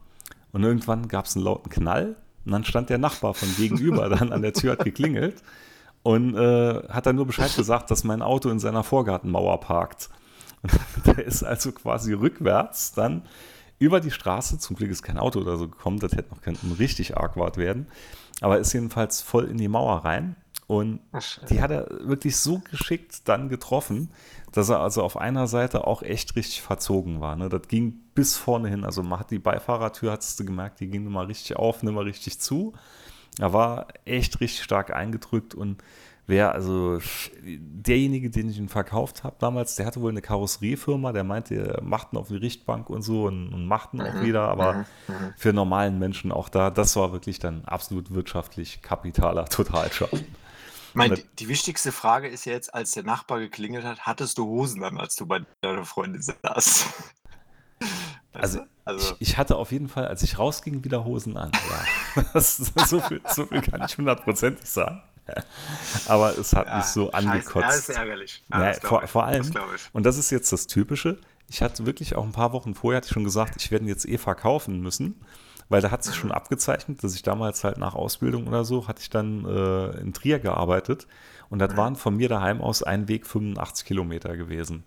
und irgendwann gab es einen lauten Knall und dann stand der Nachbar von gegenüber dann an der Tür, hat geklingelt und äh, hat dann nur Bescheid gesagt, dass mein Auto in seiner Vorgartenmauer parkt. Und der ist also quasi rückwärts dann über die Straße. Zum Glück ist kein Auto oder so gekommen, das hätte noch könnten richtig argwart werden. Aber ist jedenfalls voll in die Mauer rein. Und die hat er wirklich so geschickt dann getroffen, dass er also auf einer Seite auch echt richtig verzogen war. Ne? Das ging bis vorne hin. Also man hat die Beifahrertür, hattest du gemerkt, die ging immer richtig auf, mal richtig zu. Er war echt richtig stark eingedrückt und wer, also derjenige, den ich ihn verkauft habe damals, der hatte wohl eine Karosseriefirma, der meinte, er macht ihn auf die Richtbank und so und, und macht ihn auch mhm. wieder, aber mhm. mhm. für normalen Menschen auch da, das war wirklich dann absolut wirtschaftlich kapitaler Totalschaden. Mein, die, die, wichtigste Frage ist jetzt, als der Nachbar geklingelt hat, hattest du Hosen dann, als du bei deiner Freundin saßt? Also, also ich, ich, hatte auf jeden Fall, als ich rausging, wieder Hosen an. Ja. Das, so, viel, so viel kann ich hundertprozentig sagen. Aber es hat ja, mich so angekotzt. Ja, das ist ärgerlich. Ja, ja, vor, vor, allem, und das ist jetzt das Typische, ich hatte wirklich auch ein paar Wochen vorher, hatte ich schon gesagt, ich werde ihn jetzt eh verkaufen müssen, weil da hat sich schon abgezeichnet, dass ich damals halt nach Ausbildung oder so, hatte ich dann äh, in Trier gearbeitet und das waren von mir daheim aus ein Weg 85 Kilometer gewesen.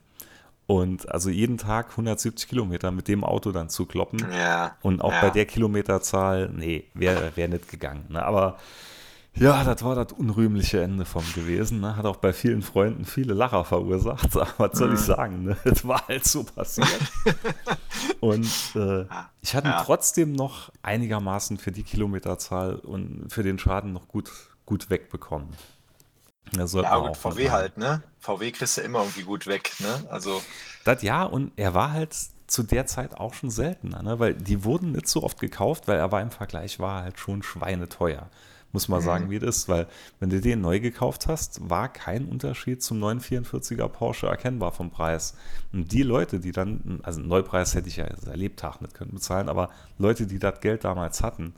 Und also jeden Tag 170 Kilometer mit dem Auto dann zu kloppen. Ja, und auch ja. bei der Kilometerzahl, nee, wäre wär nicht gegangen. Ne? Aber Ja, das war das unrühmliche Ende vom gewesen. Ne? Hat auch bei vielen Freunden viele Lacher verursacht. Aber was soll ich mhm. sagen? Ne? Das war halt so passiert. und äh, ich hatte ja. trotzdem noch einigermaßen für die Kilometerzahl und für den Schaden noch gut, gut wegbekommen. Ja, gut, VW halt, ne? VW kriegst du immer irgendwie gut weg, ne? Also. Das ja, und er war halt zu der Zeit auch schon seltener, ne? Weil die wurden nicht so oft gekauft, weil er war im Vergleich war halt schon schweineteuer. Muss man mhm. sagen, wie das ist, weil wenn du den neu gekauft hast, war kein Unterschied zum 944er Porsche erkennbar vom Preis. Und die Leute, die dann, also einen Neupreis hätte ich ja erlebt Lebtag nicht können bezahlen, aber Leute, die das Geld damals hatten,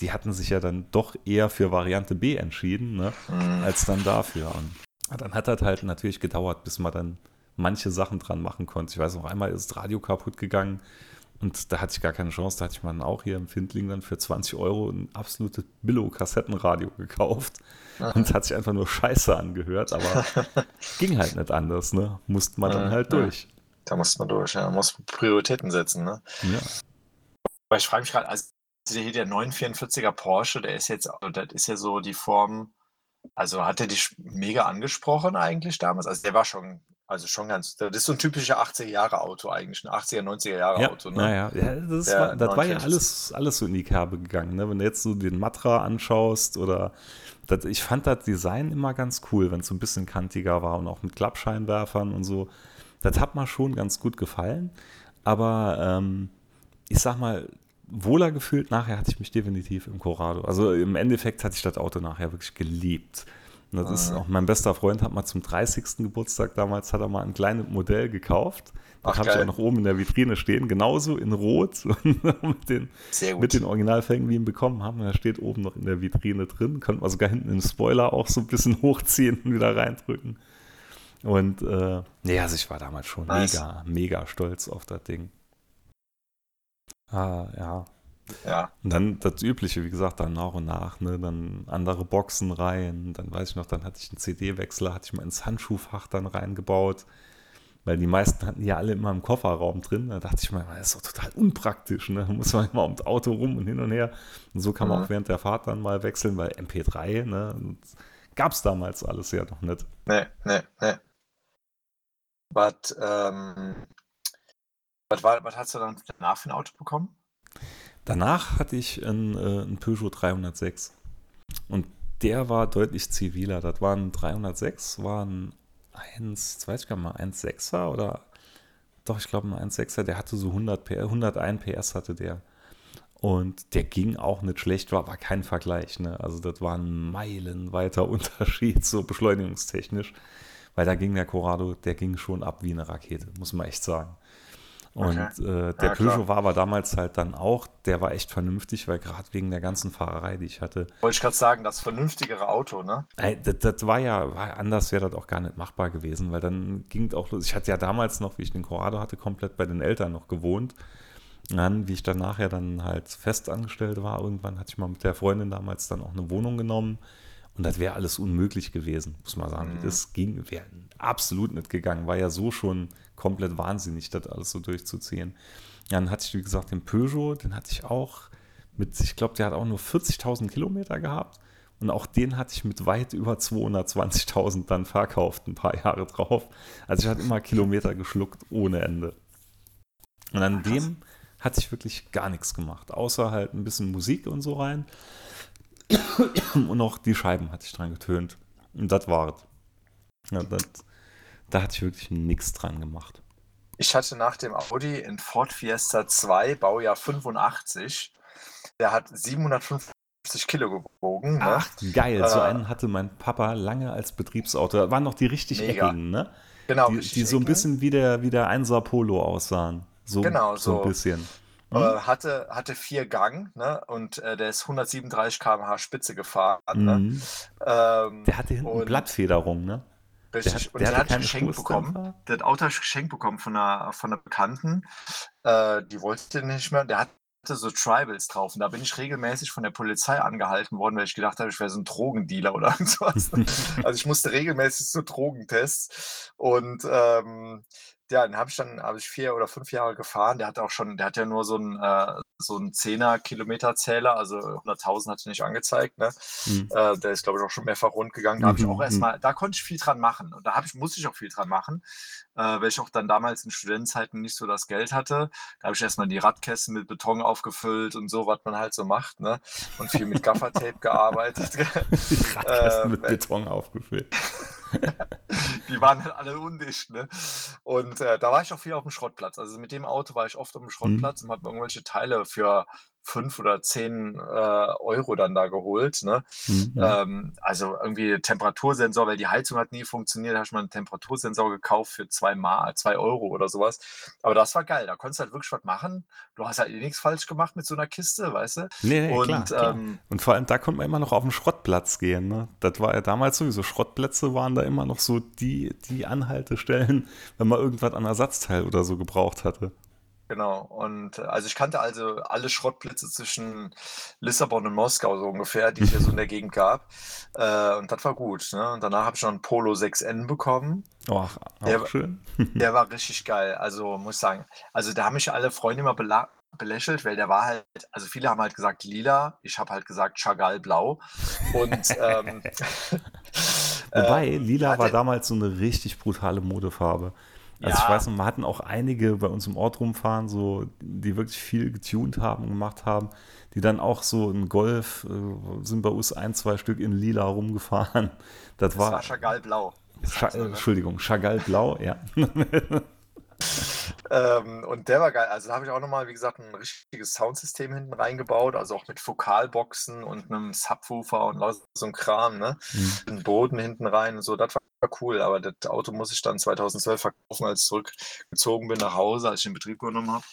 die hatten sich ja dann doch eher für Variante B entschieden, ne, mhm. als dann dafür. Und dann hat das halt natürlich gedauert, bis man dann manche Sachen dran machen konnte. Ich weiß noch, einmal ist das Radio kaputt gegangen und da hatte ich gar keine Chance. Da hatte ich dann auch hier im Findling dann für 20 Euro ein absolutes Billo-Kassettenradio gekauft. Und es hat sich einfach nur scheiße angehört, aber ging halt nicht anders, ne? Musste man dann halt durch. Da musste man durch, ja. Man muss Prioritäten setzen, ne? Ja. Aber ich frage mich gerade, also hier der 944er Porsche, der ist jetzt, also das ist ja so die Form, also hat er dich mega angesprochen eigentlich damals? Also der war schon, also schon ganz, das ist so ein typischer 80er Jahre Auto eigentlich, ein 80er, 90er Jahre ja, Auto. Ne? Naja, ja, das, war, das war, ja alles, alles so in die Kerbe gegangen. Ne? Wenn du jetzt so den Matra anschaust oder das, ich fand das Design immer ganz cool, wenn es so ein bisschen kantiger war und auch mit Klappscheinwerfern und so. Das hat mir schon ganz gut gefallen. Aber ähm, ich sag mal, wohler gefühlt nachher hatte ich mich definitiv im Corrado. Also im Endeffekt hatte ich das Auto nachher wirklich geliebt. Und das ah. ist auch mein bester Freund hat mal zum 30. Geburtstag damals hat er mal ein kleines Modell gekauft. Das habe ich auch noch oben in der Vitrine stehen, genauso in Rot mit den, mit den Originalfelgen, wie wir ihn bekommen haben. Da steht oben noch in der Vitrine drin. Könnte man sogar hinten den Spoiler auch so ein bisschen hochziehen und wieder reindrücken. Und äh, nee, also ich war damals schon nice. mega, mega stolz auf das Ding. Ah, ja. Ja. Und dann das Übliche, wie gesagt, dann nach und nach, ne, dann andere Boxen rein, dann weiß ich noch, dann hatte ich einen CD-Wechsler, hatte ich mal ins Handschuhfach dann reingebaut, weil die meisten hatten ja alle immer im Kofferraum drin, da dachte ich mir, das ist doch total unpraktisch, ne, da muss man immer ums Auto rum und hin und her und so kann man mhm. auch während der Fahrt dann mal wechseln, weil MP3, ne, gab es damals alles ja noch nicht. Nee, nee, nee. Was, ähm, was, war, was hast du dann danach für ein Auto bekommen? Danach hatte ich einen, äh, einen Peugeot 306. Und der war deutlich ziviler. Das war ein 306, war ein 1, weiß ich gar nicht mal, 1,6er oder doch, ich glaube ein 1,6er, der hatte so 100 PS, 101 PS hatte der. Und der ging auch nicht schlecht, war aber kein Vergleich. Ne? Also das war ein meilenweiter Unterschied, so beschleunigungstechnisch. Weil da ging der Corrado, der ging schon ab wie eine Rakete, muss man echt sagen. Und okay. äh, der ja, Peugeot war aber damals halt dann auch, der war echt vernünftig, weil gerade wegen der ganzen Fahrerei, die ich hatte. Wollte ich gerade sagen, das vernünftigere Auto, ne? Ey, das, das, war ja, war, anders wäre das auch gar nicht machbar gewesen, weil dann ging es auch los. Ich hatte ja damals noch, wie ich den Corrado hatte, komplett bei den Eltern noch gewohnt. Und dann, wie ich dann nachher dann halt festangestellt war, irgendwann hatte ich mal mit der Freundin damals dann auch eine Wohnung genommen. Und das wäre alles unmöglich gewesen, muss man sagen. Mhm. Das ging, wäre absolut nicht gegangen. War ja so schon komplett wahnsinnig, das alles so durchzuziehen. Ja, dann hatte ich, wie gesagt, den Peugeot, den hatte ich auch mit, ich glaube, der hat auch nur 40.000 Kilometer gehabt. Und auch den hatte ich mit weit über 220.000 dann verkauft, ein paar Jahre drauf. Also ich hatte immer Kilometer geschluckt ohne Ende. Und an dem hatte ich wirklich gar nichts gemacht, außer halt ein bisschen Musik und so rein. Und auch die Scheiben hatte ich dran getönt. Und das war es. Ja, das, da hatte ich wirklich nichts dran gemacht. Ich hatte nach dem Audi in Ford Fiesta 2, Baujahr 85, der hat 750 Kilo gewogen. Ne? Ach, geil. Äh, so einen hatte mein Papa lange als Betriebsauto. Da waren noch die richtig mega. eckigen, ne? Genau. Die, die so ein bisschen wie der, wie der 1er Polo aussahen. So, genau, so. so ein bisschen. Äh, hm? hatte, hatte vier Gang ne? und äh, der ist 137 km/h Spitze gefahren. Ne? Mhm. Ähm, der hatte hinten Blattfederung, ne? Richtig. Der hat, und der, der hat geschenkt bekommen. Der hat Auto geschenkt bekommen von einer, von einer Bekannten. Äh, die wollte nicht mehr. Der hatte so Tribals drauf. Und da bin ich regelmäßig von der Polizei angehalten worden, weil ich gedacht habe, ich wäre so ein Drogendealer oder sowas. also ich musste regelmäßig so Drogentests. Und ähm, ja, den habe ich dann habe ich vier oder fünf Jahre gefahren. Der hat auch schon, der hat ja nur so einen äh, so einen 10er Kilometerzähler, also 100.000 hat er nicht angezeigt. Ne? Mhm. Äh, der ist glaube ich auch schon mehrfach rund gegangen. Da habe ich auch mhm. erstmal, da konnte ich viel dran machen und da habe ich musste ich auch viel dran machen, äh, weil ich auch dann damals in Studentenzeiten nicht so das Geld hatte. Da habe ich erstmal die Radkästen mit Beton aufgefüllt und so, was man halt so macht, ne? Und viel mit Gaffertape gearbeitet. Die Radkästen mit äh, Beton aufgefüllt. die waren halt alle undicht. Ne? Und äh, da war ich auch viel auf dem Schrottplatz. Also mit dem Auto war ich oft auf dem mhm. Schrottplatz mhm. und habe irgendwelche Teile für fünf oder zehn äh, Euro dann da geholt. Ne? Mhm. Ähm, also irgendwie Temperatursensor, weil die Heizung hat nie funktioniert, da habe ich mal einen Temperatursensor gekauft für zwei, Mal, zwei Euro oder sowas. Aber das war geil, da konntest du halt wirklich was machen. Du hast halt eh nichts falsch gemacht mit so einer Kiste, weißt du? Nee, nee und, klar, klar. Ähm, und vor allem da konnte man immer noch auf den Schrottplatz gehen. Ne? Das war ja damals sowieso, Schrottplätze waren da immer noch so die, die Anhaltestellen, wenn man irgendwas an Ersatzteil oder so gebraucht hatte. Genau. Und äh, also ich kannte also alle Schrottplätze zwischen Lissabon und Moskau so ungefähr, die es hier so in der Gegend gab. Äh, und das war gut. Ne? Und danach habe ich noch einen Polo 6N bekommen. Ach, auch der, schön. der war richtig geil. Also muss ich sagen. Also da haben mich alle Freunde immer belächelt, weil der war halt, also viele haben halt gesagt lila, ich habe halt gesagt Chagall blau. Und ähm, Wobei, äh, lila war damals so eine richtig brutale Modefarbe. Also ja. ich weiß noch, wir hatten auch einige bei uns im Ort rumfahren, so, die wirklich viel getuned haben und gemacht haben, die dann auch so in Golf äh, sind bei uns ein, zwei Stück in Lila rumgefahren. Das, das war, war Chagall Blau. Scha ne? Entschuldigung, Chagall Blau, ja. ähm, und der war geil. Also da habe ich auch nochmal, wie gesagt, ein richtiges Soundsystem hinten reingebaut, also auch mit Fokalboxen und einem Subwoofer und so ein Kram, ne? Mhm. Einen Boden hinten rein und so. Das war cool, aber das Auto muss ich dann 2012 verkaufen, als ich zurückgezogen bin nach Hause, als ich den Betrieb genommen habe,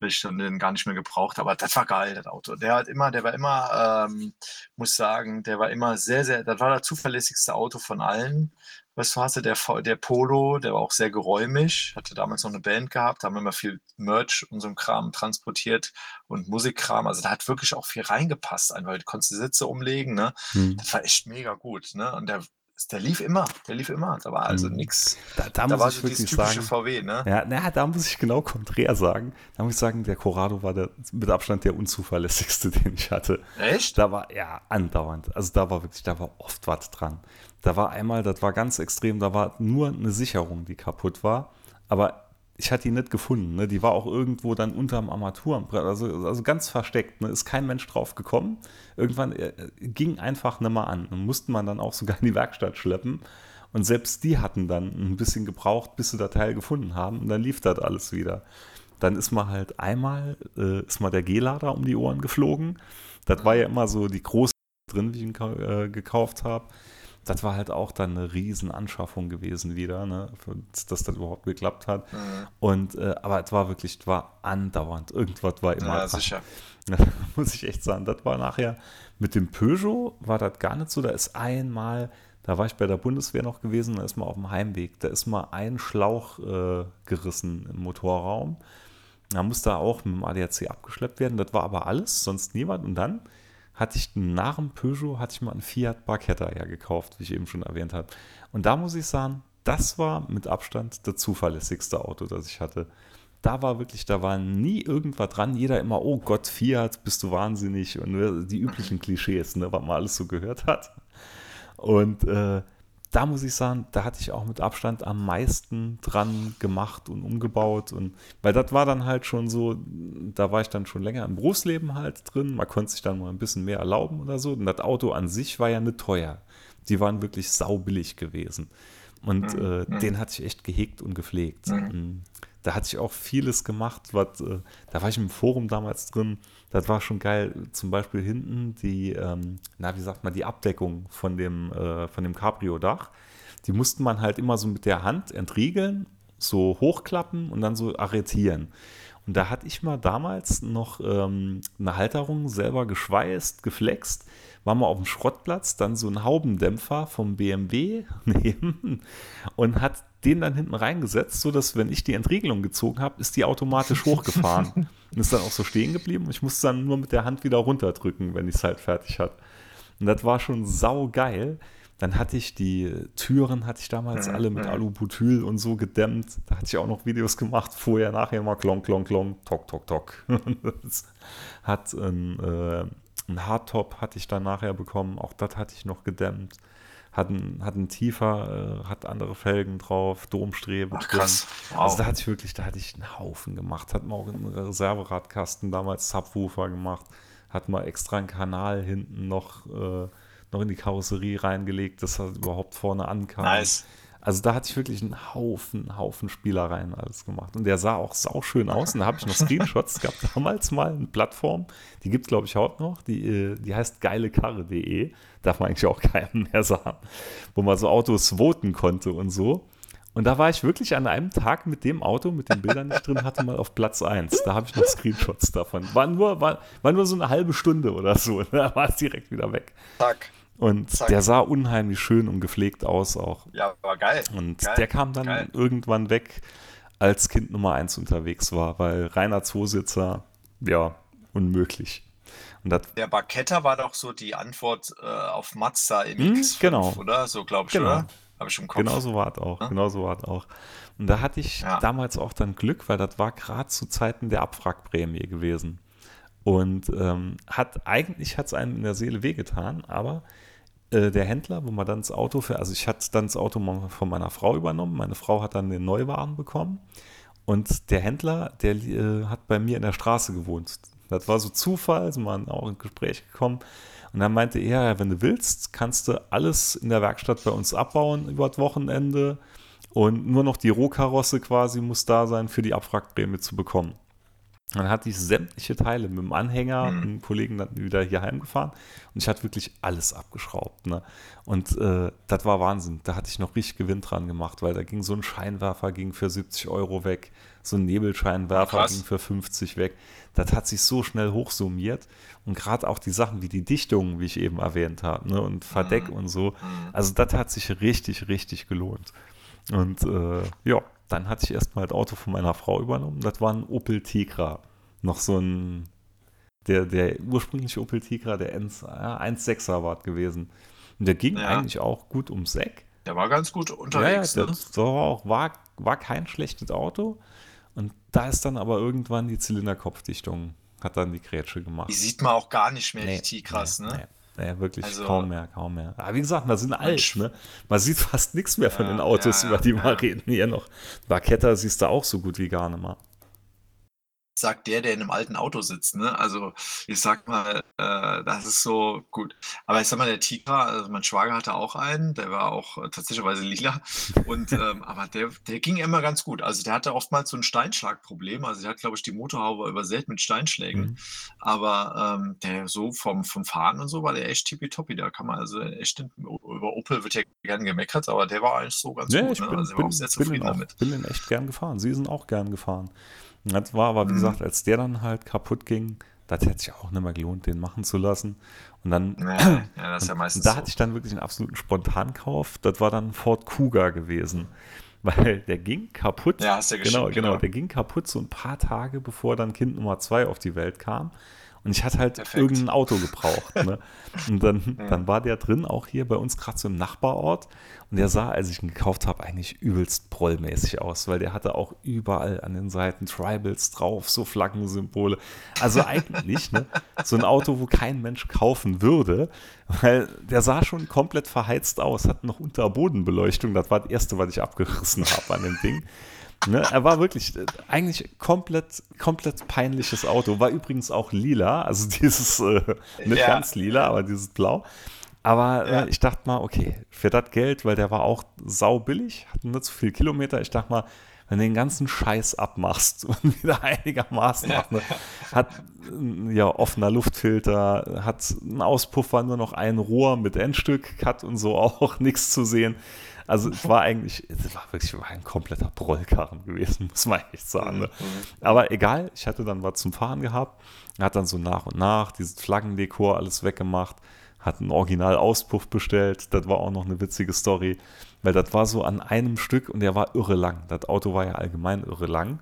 weil ich dann den gar nicht mehr gebraucht habe. Aber das war geil, das Auto. Der hat immer, der war immer, ähm, muss sagen, der war immer sehr, sehr, das war das zuverlässigste Auto von allen. Was war der, der Polo, der war auch sehr geräumig, hatte damals noch eine Band gehabt, da haben wir immer viel Merch und so Kram transportiert und Musikkram. Also da hat wirklich auch viel reingepasst, einfach. Du konntest die Sitze umlegen, ne? Hm. Das war echt mega gut, ne? Und der der lief immer, der lief immer. Da war also mhm. nichts. Da, da, da, muss ich so wirklich sagen, VW, ne? Ja, na, da muss ich genau konträr sagen. Da muss ich sagen, der Corrado war der, mit Abstand der unzuverlässigste, den ich hatte. Echt? Da war, ja, andauernd. Also da war wirklich, da war oft was dran. Da war einmal, das war ganz extrem, da war nur eine Sicherung, die kaputt war. Aber ich hatte die nicht gefunden. Ne? Die war auch irgendwo dann unterm Armaturenbrett, also, also ganz versteckt. Ne? Ist kein Mensch drauf gekommen. Irgendwann äh, ging einfach nicht mehr an. Und musste man dann auch sogar in die Werkstatt schleppen. Und selbst die hatten dann ein bisschen gebraucht, bis sie das Teil gefunden haben. Und dann lief das alles wieder. Dann ist man halt einmal, äh, ist mal der G-Lader um die Ohren geflogen. Das war ja immer so die große drin, wie ich ihn äh, gekauft habe das war halt auch dann eine Riesenanschaffung gewesen wieder, ne, dass das überhaupt geklappt hat. Mhm. Und äh, aber es war wirklich, es war andauernd. Irgendwas war immer. Ja, sicher. muss ich echt sagen. Das war nachher mit dem Peugeot war das gar nicht so. Da ist einmal, da war ich bei der Bundeswehr noch gewesen, da ist mal auf dem Heimweg, da ist mal ein Schlauch äh, gerissen im Motorraum. Da musste auch mit dem ADAC abgeschleppt werden. Das war aber alles, sonst niemand. Und dann hatte ich nach dem Peugeot hatte ich mal einen Fiat Barchetta ja gekauft, wie ich eben schon erwähnt habe. Und da muss ich sagen, das war mit Abstand das zuverlässigste Auto, das ich hatte. Da war wirklich, da war nie irgendwas dran. Jeder immer, oh Gott, Fiat, bist du wahnsinnig. Und die üblichen Klischees, ne, was man alles so gehört hat. Und äh, da muss ich sagen, da hatte ich auch mit Abstand am meisten dran gemacht und umgebaut. Und weil das war dann halt schon so, da war ich dann schon länger im Berufsleben halt drin. Man konnte sich dann mal ein bisschen mehr erlauben oder so. Und das Auto an sich war ja nicht teuer. Die waren wirklich saubillig gewesen. Und mhm. äh, mhm. den hatte ich echt gehegt und gepflegt. Mhm. mhm. Da hatte ich auch vieles gemacht, was, äh, da war ich im Forum damals drin, das war schon geil. Zum Beispiel hinten die, ähm, na, wie sagt man, die Abdeckung von dem, äh, dem Cabrio-Dach. Die musste man halt immer so mit der Hand entriegeln, so hochklappen und dann so arretieren. Und da hatte ich mal damals noch ähm, eine Halterung selber geschweißt, geflext, war mal auf dem Schrottplatz, dann so ein Haubendämpfer vom BMW nehmen und hat den dann hinten reingesetzt, sodass, wenn ich die Entriegelung gezogen habe, ist die automatisch hochgefahren und ist dann auch so stehen geblieben. Ich musste dann nur mit der Hand wieder runterdrücken, wenn ich es halt fertig hatte. Und das war schon sau geil. Dann hatte ich die Türen, hatte ich damals Mhm, alle mit mhm. Alubutyl und so gedämmt. Da hatte ich auch noch Videos gemacht, vorher, nachher mal klong, klong, klong, tok, tok, tok. Das hat ein, äh, ein Hardtop hatte ich dann nachher bekommen, auch das hatte ich noch gedämmt. Hat ein, hat ein tiefer, äh, hat andere Felgen drauf, Domstrebe Ach krass. Also da Wow. hatte ich wirklich, da hatte ich einen Haufen gemacht. Hat man auch einen Reserveradkasten damals Subwoofer gemacht. Hat mal extra einen Kanal hinten noch, äh, noch in die Karosserie reingelegt, dass er überhaupt vorne ankam. Nice. Also da hatte ich wirklich einen Haufen, Haufen Spielereien alles gemacht. Und der sah auch sauschön aus. Und da habe ich noch Screenshots. Es gab damals mal eine Plattform, die gibt es, glaube ich, heute noch. Die, äh, die heißt geilekarre.de. Darf man eigentlich auch keinem mehr sagen. Wo man so Autos voten konnte und so. Und da war ich wirklich an einem Tag mit dem Auto, mit den Bildern nicht drin hatte, mal auf Platz 1. Da habe ich noch Screenshots davon. War nur, war, war nur so eine halbe Stunde oder so. Da war es direkt wieder weg. Zack. Und Zack. der sah unheimlich schön und gepflegt aus auch. Ja, war geil. Und Geil, der kam dann geil. irgendwann weg, als Kind Nummer 1 unterwegs war, weil reiner Zweisitzer, ja, unmöglich. Das, Der Barketta war doch so die Antwort äh, auf Mazda im Hm, X5, genau. oder? So glaube ich, Genau. oder? Habe ich im Kopf. genau so war es auch. Ja. Genau so war es auch. Und da hatte ich Ja. damals auch dann Glück, weil das war gerade zu Zeiten der Abwrackprämie gewesen. Und ähm, hat eigentlich hat es einem in der Seele wehgetan, aber äh, der Händler, wo man dann das Auto für, also ich hatte dann das Auto von meiner Frau übernommen, meine Frau hat dann den Neuwagen bekommen und der Händler, der äh, hat bei mir in der Straße gewohnt. Das war so Zufall, sind wir auch in Gespräch gekommen und dann meinte er, ja, wenn du willst, kannst du alles in der Werkstatt bei uns abbauen über das Wochenende und nur noch die Rohkarosse quasi muss da sein, für die Abwrackprämie zu bekommen. Dann hatte ich sämtliche Teile mit dem Anhänger, Mhm. einen Kollegen dann wieder hier heimgefahren und ich hatte wirklich alles abgeschraubt. Ne? Und äh, das war Wahnsinn. Da hatte ich noch richtig Gewinn dran gemacht, weil da ging so ein Scheinwerfer ging für 70 Euro weg, so ein Nebelscheinwerfer Krass. ging für 50 weg. Das hat sich so schnell hochsummiert und gerade auch die Sachen wie die Dichtungen, wie ich eben erwähnt habe, ne? und Verdeck Mhm. und so. Mhm. Also das hat sich richtig, richtig gelohnt. Und äh, ja, dann hatte ich erstmal das Auto von meiner Frau übernommen. Das war ein Opel Tigra. Noch so ein, der, der ursprüngliche Opel Tigra, der 1, ja, 1.6er war es gewesen. Und der ging Ja. eigentlich auch gut ums Eck. Der war ganz gut Ja, ja, unterwegs. der, ne? war auch, war, war kein schlechtes Auto. Und da ist dann aber irgendwann die Zylinderkopfdichtung, hat dann die Grätsche gemacht. Die sieht man auch gar nicht mehr, Nee, die Tigras, nee, ne? Nee, nee, wirklich Also- kaum mehr, kaum mehr. Aber wie gesagt, wir sind alt, ne? Man sieht fast nichts mehr von Ja, den Autos, ja, über die ja. wir reden hier noch. Barketta siehst du auch so gut wie gar nicht mehr. Sagt der, der in einem alten Auto sitzt. Ne? Also ich sag mal, äh, das ist so gut. Aber ich sag mal, der Tigra, also mein Schwager hatte auch einen, der war auch äh, tatsächlicherweise lila. Und ähm, aber der, der ging immer ganz gut. Also der hatte oftmals so ein Steinschlagproblem. Also der hat, glaube ich, die Motorhaube übersät mit Steinschlägen. Mhm. Aber ähm, der so vom, vom Fahren und so war der echt tippitoppi. Da kann man also echt über Opel wird ja gern gemeckert, aber der war eigentlich so ganz Ja, gut. ich Ne? bin, Also ich war bin, auch sehr bin, den zufrieden auch, damit. bin den echt gern gefahren. Sie sind auch gern gefahren. Das war aber, wie Mhm. gesagt, als der dann halt kaputt ging, das hätte sich auch nicht mehr gelohnt, den machen zu lassen. Und dann Ja, ja, ja Und meistens da hatte ich dann wirklich einen absoluten Spontankauf. Das war dann Ford Kuga gewesen. Weil der ging kaputt. Ja, hast du ja genau, genau. genau. Der ging kaputt so ein paar Tage, bevor dann Kind Nummer zwei auf die Welt kam. Und ich hatte halt Perfekt. irgendein Auto gebraucht. Ne? Und dann, dann war der drin, auch hier bei uns gerade so im Nachbarort. Und der sah, als ich ihn gekauft habe, eigentlich übelst prollmäßig aus, weil der hatte auch überall an den Seiten Tribals drauf, so Flaggensymbole. Also eigentlich ne, so ein Auto, wo kein Mensch kaufen würde, weil der sah schon komplett verheizt aus, hat noch Unterbodenbeleuchtung. Das war das erste, was ich abgerissen habe an dem Ding. Ne, er war wirklich äh, eigentlich komplett, komplett peinliches Auto. War übrigens auch lila, also dieses, äh, nicht Ja. ganz lila, aber dieses Blau. Aber Ja. äh, ich dachte mal, okay, für das Geld, weil der war auch sau billig, hat nicht so viel Kilometer. Ich dachte mal, wenn du den ganzen Scheiß abmachst und wieder einigermaßen Ja. ne, hat äh, ja offener Luftfilter, hat ein Auspuffer, nur noch ein Rohr mit Endstück, hat und so auch nichts zu sehen. Also es war eigentlich, es war wirklich war ein kompletter Brollkarren gewesen, muss man echt sagen. Ne? Aber egal, ich hatte dann was zum Fahren gehabt, hat dann so nach und nach dieses Flaggendekor alles weggemacht, hat einen Original-Auspuff bestellt, das war auch noch eine witzige Story, weil das war so an einem Stück und der war irre lang. Das Auto war ja allgemein irre lang.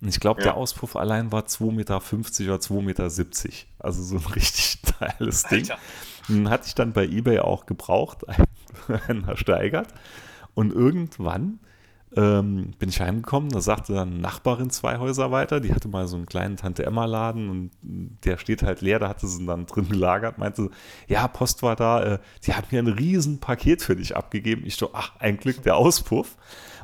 Und ich glaube, Ja. der Auspuff allein war 2,50 Meter oder 2,70 Meter. Also so ein richtig geiles Ding. Alter. Den hatte ich dann bei eBay auch gebraucht, ersteigert. Und irgendwann ähm, bin ich heimgekommen, da sagte dann Nachbarin zwei Häuser weiter, die hatte mal so einen kleinen Tante-Emma-Laden und der steht halt leer, da hatte sie dann drin gelagert, meinte, ja, Post war da, äh, die hat mir ein riesen Paket für dich abgegeben. Ich so, ach, ein Glück der Auspuff.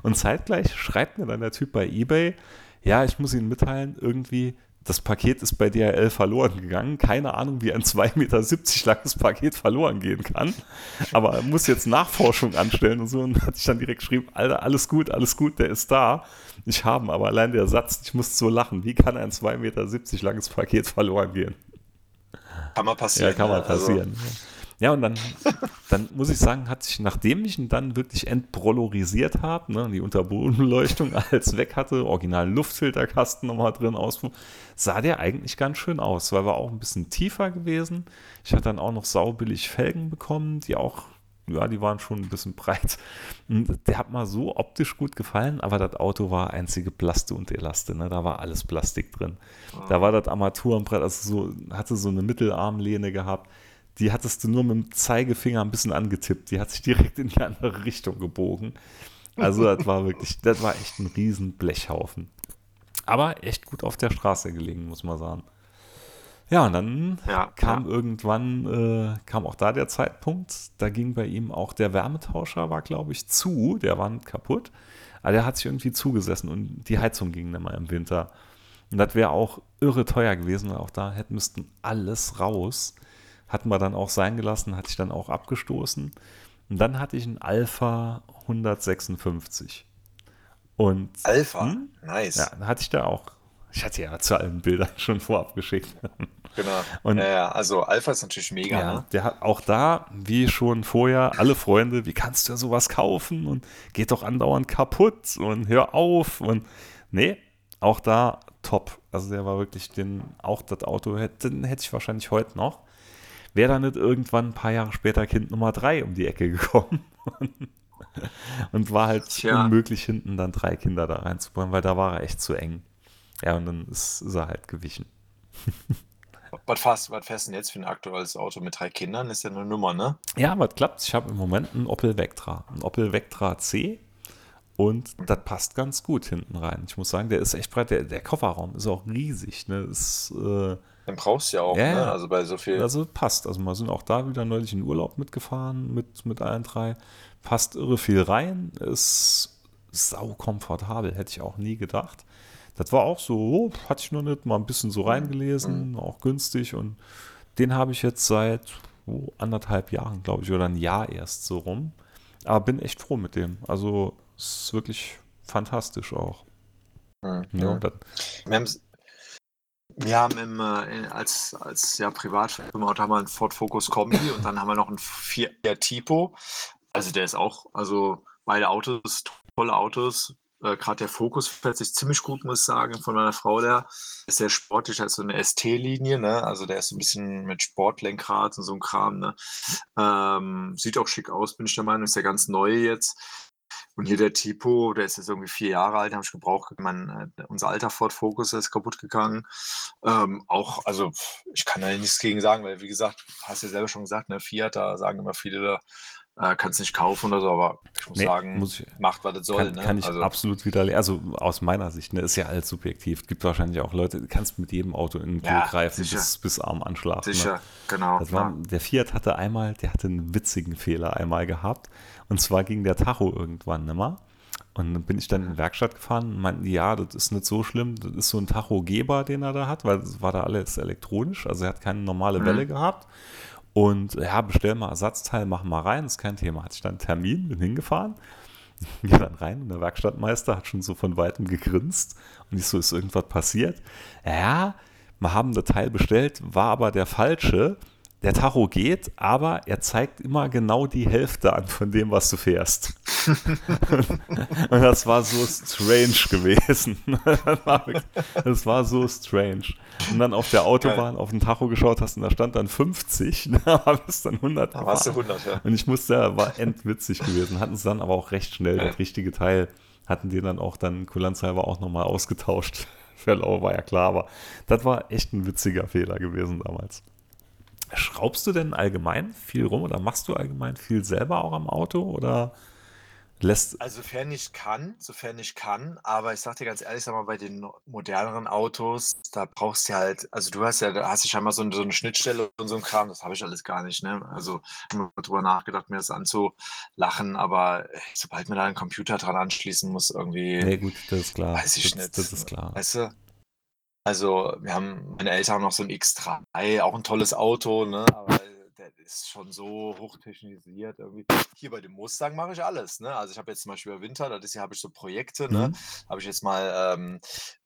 Und zeitgleich schreibt mir dann der Typ bei Ebay, ja, ich muss Ihnen mitteilen, irgendwie das Paket ist bei DHL verloren gegangen. Keine Ahnung, wie ein 2,70 Meter langes Paket verloren gehen kann. Aber er muss jetzt Nachforschung anstellen und so. Und hat ich dann direkt geschrieben, Alter, alles gut, alles gut, der ist da. Ich habe aber allein der Satz, ich muss so lachen. Wie kann ein 2,70 Meter langes Paket verloren gehen? Kann mal passieren. Ja, kann mal also passieren. Also. Ja, und dann, dann muss ich sagen, hat sich, nachdem ich ihn dann wirklich entbrolorisiert habe, ne, die Unterbodenbeleuchtung als weg hatte, originalen Luftfilterkasten nochmal drin aus, sah der eigentlich ganz schön aus, weil war auch ein bisschen tiefer gewesen. Ich hatte dann auch noch saubillig Felgen bekommen, die auch, ja, die waren schon ein bisschen breit. Und der hat mal so optisch gut gefallen, aber das Auto war einzige Plaste und Elaste, ne? da war alles Plastik drin. Da war das Armaturenbrett, also so, hatte so eine Mittelarmlehne gehabt die hattest du nur mit dem Zeigefinger ein bisschen angetippt. Die hat sich direkt in die andere Richtung gebogen. Also das war wirklich, das war echt ein riesen Blechhaufen. Aber echt gut auf der Straße gelegen, muss man sagen. Ja, und dann ja, kam ja. irgendwann, äh, kam auch da der Zeitpunkt, da ging bei ihm auch der Wärmetauscher, war glaube ich zu, der war kaputt, aber der hat sich irgendwie zugesessen und die Heizung ging dann mal im Winter. Und das wäre auch irre teuer gewesen, weil auch da hätten müssten alles raus. Hatten wir dann auch sein gelassen, hatte ich dann auch abgestoßen. Und dann hatte ich einen Alpha 156. Und, Alpha? Hm? Nice. Ja, dann hatte ich da auch. Ich hatte ja zu allen Bildern schon vorab geschickt. Genau. Und, ja, also Alpha ist natürlich mega. Ja, ne? der hat auch da, wie schon vorher, alle Freunde, wie kannst du sowas kaufen? Und geht doch andauernd kaputt und hör auf. Und nee, auch da top. Also der war wirklich den, auch das Auto, den hätte ich wahrscheinlich heute noch wäre da nicht irgendwann ein paar Jahre später Kind Nummer drei um die Ecke gekommen. und war halt Tja. unmöglich, hinten dann drei Kinder da reinzubringen, weil da war er echt zu eng. Ja, und dann ist, ist er halt gewichen. Was fährst, was fährst du denn jetzt für ein aktuelles Auto mit drei Kindern? Ist ja eine Nummer, ne? Ja, was klappt? Ich habe im Moment einen Opel Vectra. Ein Opel Vectra C. Und das passt ganz gut hinten rein. Ich muss sagen, der ist echt breit. Der, der Kofferraum ist auch riesig. Ne? Ist, äh, den brauchst du ja auch, ja, ne? Also bei so viel. Also passt. Also wir sind auch da wieder neulich in Urlaub mitgefahren mit, mit allen drei. Passt irre viel rein. Ist sau komfortabel, hätte ich auch nie gedacht. Das war auch so, oh, hatte ich noch nicht, mal ein bisschen so reingelesen, mhm. auch günstig. Und den habe ich jetzt seit oh, anderthalb Jahren, glaube ich, oder ein Jahr erst so rum. Aber bin echt froh mit dem. Also ist wirklich fantastisch auch. Mhm. Ja, wir haben wir haben im, äh, als, als ja, Privatfirmenauto haben wir einen Ford Focus Kombi und dann haben wir noch einen Fiat Tipo. Also der ist auch, also beide Autos, tolle Autos. Äh, Gerade der Focus fährt sich ziemlich gut, muss ich sagen, von meiner Frau der. Ist sehr sportlich, hat so eine ST-Linie, ne? Also der ist so ein bisschen mit Sportlenkrad und so ein Kram, ne? Ähm, sieht auch schick aus, bin ich der Meinung, ist ja ganz neu jetzt. Und hier der Tipo, der ist jetzt irgendwie vier Jahre alt, habe ich gebraucht. Mein, äh, unser alter Ford Focus ist kaputt gegangen. Ähm, auch, also ich kann da nichts gegen sagen, weil wie gesagt, hast du ja selber schon gesagt, ne, Fiat, da sagen immer viele, äh, kannst nicht kaufen oder so, aber ich muss nee, sagen, muss ich, macht, was das soll. Kann, ne? kann ich also, absolut widerlegen. Also aus meiner Sicht, ne, ist ja alles subjektiv. Gibt wahrscheinlich auch Leute, du kannst mit jedem Auto in den Pool ja, greifen, bis, bis Arm anschlafen. Ne? Sicher, ne? genau. War, der Fiat hatte einmal, der hatte einen witzigen Fehler einmal gehabt. Und zwar ging der Tacho irgendwann nimmer. Und dann bin ich dann in die Werkstatt gefahren und meinten, ja, das ist nicht so schlimm, das ist so ein Tachogeber, den er da hat, weil es war da alles elektronisch, also er hat keine normale Welle mhm. gehabt. Und ja, bestell mal Ersatzteil, mach mal rein, ist kein Thema. Hatte ich dann einen Termin, bin hingefahren, gehe dann rein und der Werkstattmeister hat schon so von weitem gegrinst und ich so, ist irgendwas passiert? Ja, wir haben das Teil bestellt, war aber der falsche der Tacho geht, aber er zeigt immer genau die Hälfte an von dem, was du fährst. und das war so strange gewesen. das war so strange. Und dann auf der Autobahn auf den Tacho geschaut hast und da stand dann 50, da bist dann 100 Da warst du 100, ja. Und ich musste, war endwitzig gewesen. Hatten sie dann aber auch recht schnell das richtige Teil, hatten die dann auch dann kulanzhalber auch nochmal ausgetauscht. Verlau war ja klar, aber das war echt ein witziger Fehler gewesen damals. Schraubst du denn allgemein viel rum oder machst du allgemein viel selber auch am Auto oder lässt. Also, sofern ich kann sofern ich kann, aber ich sage dir ganz ehrlich, sag mal, bei den moderneren Autos, da brauchst du halt also, du hast ja da hast du scheinbar so so 'ne Schnittstelle und so 'n Kram, das habe ich alles gar nicht, ne? Also, immer drüber nachgedacht, mir das anzulachen, aber sobald man da 'n Computer dran anschließen muss irgendwie Ne, gut, das ist klar. weiß ich Das nicht, das ist klar. weißt du? Also, wir haben meine Eltern haben noch so 'n X3, auch 'n tolles Auto, ne, aber der ist schon so hochtechnisiert irgendwie. Hier bei dem Mustang mache ich alles, ne? Also, ich habe jetzt zum Beispiel über Winter, das Jahr habe ich so Projekte, ne? Mhm. Habe ich jetzt mal, ähm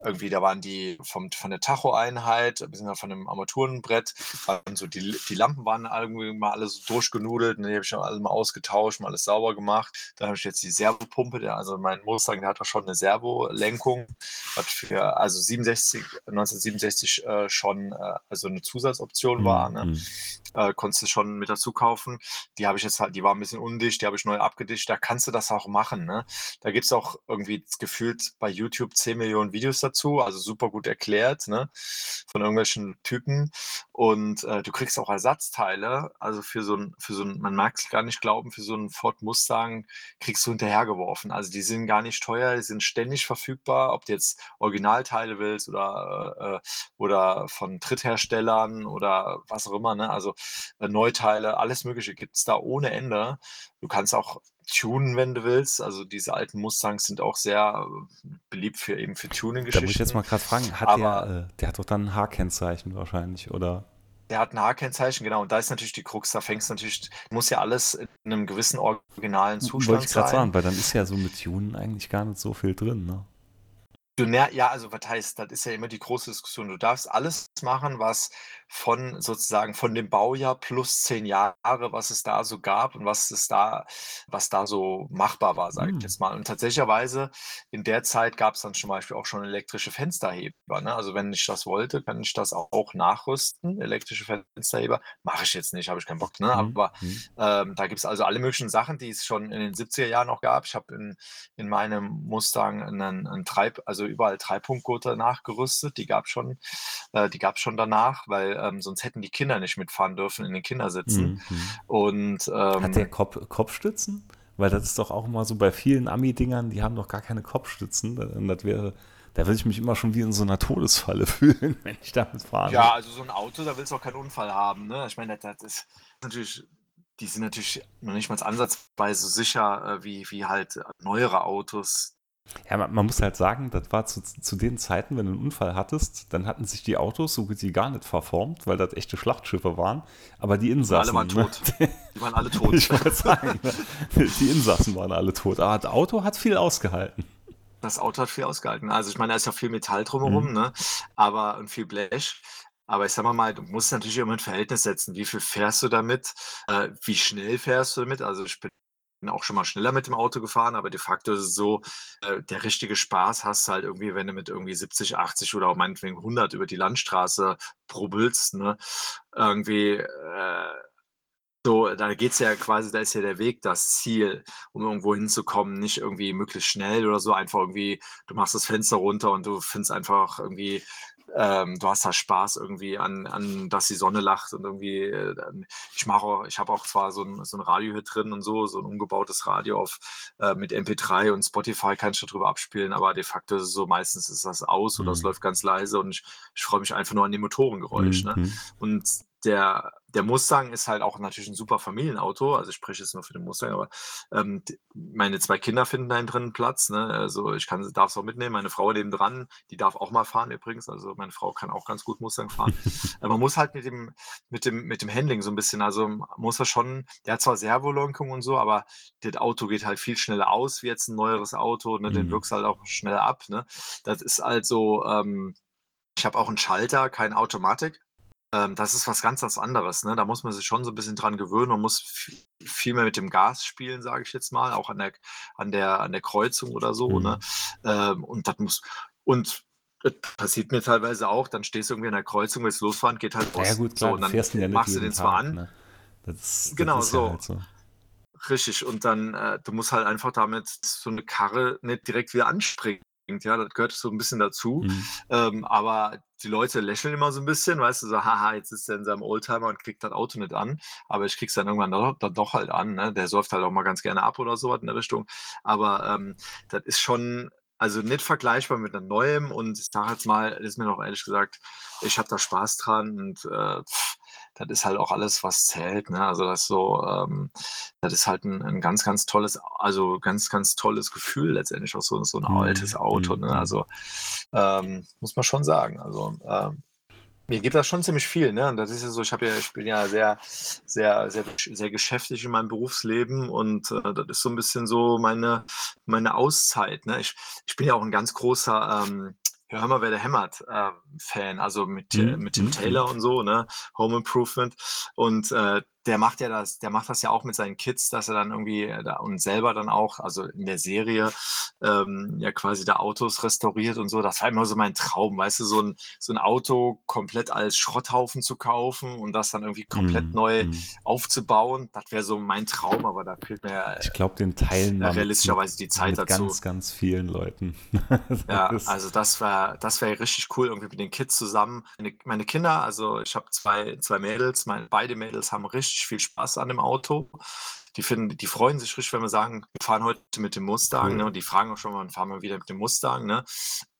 irgendwie da waren die vom von der Tachoeinheit beziehungsweise von dem Armaturenbrett waren so die die Lampen waren irgendwie mal alle so durchgenudelt, ne, die habe ich dann alle mal ausgetauscht, mal alles sauber gemacht. Dann habe ich jetzt die Servopumpe, der also mein Mustang, der hat doch schon 'ne Servolenkung, was für also 67 1967, äh, schon, äh, also 'ne Zusatzoption war, Mhm, ne? mhm. Äh, konntest du schon mit dazu kaufen. Die habe ich jetzt halt die war 'n bisschen undicht, die habe ich neu abgedischt. Da kannst du das auch machen, ne? Da gibt's auch irgendwie gefühlt bei YouTube 10.000.000 Videos dazu, also super gut erklärt, ne, von irgendwelchen Typen. Und, äh, du kriegst auch Ersatzteile, also für so 'n für so 'n man mag's gar nicht glauben, für so 'n Ford Mustang kriegst du hinterhergeworfen. Also, die sind gar nicht teuer, die sind ständig verfügbar, ob du jetzt Originalteile willst oder, äh, äh oder von Drittherstellern oder was auch immer, ne? Also, äh, Neuteile, alles Mögliche gibt's da ohne Ende. Du kannst auch tunen, wenn du willst. Also, diese alten Mustangs sind auch sehr, äh, beliebt für eben für Da muss ich jetzt Tuning-Geschichten. mal grad fragen, hat Aber der äh, der hat doch dann 'n H-Kennzeichen wahrscheinlich, oder? Der hat 'n H-Kennzeichen, genau. Und da ist natürlich die Krux, da fängt's natürlich muss ja alles in 'nem gewissen originalen W wollte Zustand ich grad sein. sagen, weil dann ist ja so mit Tunen eigentlich gar nicht so viel drin, ne? Du ner ja, also was heißt, das ist ja immer die große Diskussion. Du darfst alles machen, was von sozusagen von dem Baujahr plus 10 Jahre, was es da so gab und was es da was da so machbar war, sage ich Hm. jetzt mal. Und tatsächlicherweise in der Zeit gab's dann zum Beispiel auch schon elektrische Fensterheber, ne? Also, wenn ich das wollte, kann ich das auch nachrüsten, elektrische Fensterheber. Mache ich jetzt nicht, habe ich keinen Bock, ne? Mhm, Aber, mhm. ähm, da gibt's also alle möglichen Sachen, die es schon in den 70er Jahren noch gab. Ich habe in in meinem Mustang 'nen 'n Treib also überall Dreipunktgurte nachgerüstet. Die gab's schon äh, die gab's schon danach, weil, ähm, sonst hätten die Kinder nicht mitfahren dürfen in den Kindersitzen. Mhm, mhm. Und, Hat der ähm Kop Kopfstützen? Weil das ist doch auch immer so bei vielen Ami-Dingern, die haben doch gar keine Kopfstützen. Das wäre da würde ich mich immer schon wie in so 'ner Todesfalle fühlen, wenn ich damit fahren Ja, also so 'n Auto, da willst du auch keinen Unfall haben, ne? Ich meine, das das ist natürlich die sind natürlich noch nicht mal ansatzweise so sicher, äh, wie wie halt neuere Autos. Ja, ma man muss halt sagen, das war zu zu den Zeiten, wenn du 'n Unfall hattest, dann hatten sich die Autos so gut wie gar nicht verformt, weil das echte Schlachtschiffe waren. Aber die Und alle Insassen, waren ne? tot. Die waren alle tot. Ich wollte sagen, ne, die Insassen waren alle tot. Aber das Auto hat viel ausgehalten. Das Auto hat viel ausgehalten. Also, ich meine, da ist ja viel Metall drumherum, Mhm. ne, aber und viel Blech. Aber ich sage mal, du musst natürlich immer 'n Verhältnis setzen. Wie viel fährst du damit? Äh, wie schnell fährst du damit? Also, ich bin auch schon mal schneller mit dem Auto gefahren, aber de facto ist es so, äh, der richtige Spaß hast du halt irgendwie, wenn du mit irgendwie 70, 80 oder auch meinetwegen 100 über die Landstraße brubbelst, ne? Irgendwie, äh, so, da geht's ja quasi da ist ja der Weg das Ziel, um irgendwo hinzukommen, nicht irgendwie möglichst schnell oder so, einfach irgendwie du machst das Fenster runter und du findest einfach irgendwie ähm, du hast da Spaß irgendwie an an dass die Sonne lacht und irgendwie, äh, ich mache auch ich habe auch zwar so 'n so 'n Radio hier drin und so, so 'n umgebautes Radio auf äh, mit MP3 und Spotify kann ich da drüber abspielen, aber de facto ist es so, meistens ist das aus oder es Mhm. läuft ganz leise und ich ich freue mich einfach nur an dem Motorengeräusch, ne? Mhm. Und der der Mustang ist halt auch natürlich 'n super Familienauto. Also, ich spreche jetzt nur für den Mustang, aber, ähm, meine 2 Kinder finden da innen drin Platz, ne? Also, ich kann darf sie auch mitnehmen. Meine Frau nebendran, die darf auch mal fahren übrigens. Also, meine Frau kann auch ganz gut Mustang fahren. Aber man muss halt mit dem mit dem mit dem Handling so 'n bisschen also, muss da schon der hat zwar Servolenkung und so, aber das Auto geht halt viel schneller aus wie jetzt 'n neueres Auto, ne? Den Mhm. wirkst halt auch schnell ab, ne? Das ist halt so, ähm ich habe auch 'n Schalter, keine Automatik. Ähm, das ist was ganz was anderes, ne? Da muss man sich schon so 'n bisschen dran gewöhnen. Man muss viel mehr mit dem Gas spielen, sage ich jetzt mal, auch an der an der an der Kreuzung oder so, ne? Mhm. Ähm, und das muss und das passiert mir teilweise auch, dann stehst du irgendwie an der Kreuzung, willst losfahren, geht halt Ja, ja gut, So, klar, und du dann fährst nicht machst du den zwar an ne? Das das Genau ist ja so. halt so. Richtig. Und dann äh, du musst halt einfach damit so 'ne Karre nicht direkt wieder anspringen, ja, das gehört so ein bisschen dazu. Mhm. Ähm, aber die Leute lächeln immer so ein bisschen, weißt du, so, haha, jetzt ist er in seinem Oldtimer und kriegt das Auto nicht an. Aber ich krieg's dann irgendwann doch, dann doch halt an. Ne? Der säuft halt auch mal ganz gerne ab oder sowas in der Richtung. Aber ähm, das ist schon, also nicht vergleichbar mit einem Neuem und ich sage jetzt mal, ist mir noch ehrlich gesagt, ich habe da Spaß dran und äh, das ist halt auch alles, was zählt. Ne? Also das so, ähm, das ist halt ein, ein, ganz, ganz tolles, also ganz, ganz tolles Gefühl letztendlich auch so, so ein mhm. altes Auto. Ne? Mhm. Also ähm, muss man schon sagen. Also ähm, mir gibt das schon ziemlich viel, ne? Und das ist ja so, ich habe ja, ich bin ja sehr, sehr, sehr, sehr geschäftig in meinem Berufsleben und äh, das ist so ein bisschen so meine, meine Auszeit. Ne? Ich, ich bin ja auch ein ganz großer ähm, Hör mal, wer der hämmert, äh, Fan, also mit, mhm. mit Tim mhm. Taylor und so, ne? Home Improvement. Und äh, der macht ja das, der macht das ja auch mit seinen Kids, dass er dann irgendwie äh, da, und selber dann auch, also in der Serie, ähm, ja quasi da Autos restauriert und so. Das war immer so mein Traum, weißt du, so ein, so ein Auto komplett als Schrotthaufen zu kaufen und das dann irgendwie komplett mm, neu mm. aufzubauen. Das wäre so mein Traum, aber da fehlt mir Ich glaube, den teilen ja, realistischerweise die Zeit mit dazu. ganz, ganz vielen Leuten. ja, also das wäre das wäre richtig cool, irgendwie mit den Kids zusammen. Meine, meine Kinder, also ich habe zwei, zwei Mädels, meine, beide Mädels haben richtig richtig viel Spaß an dem Auto. Die finden, die freuen sich richtig, wenn wir sagen, wir fahren heute mit dem Mustang, cool. ne? Und die fragen auch schon, wann fahren wir wieder mit dem Mustang, ne?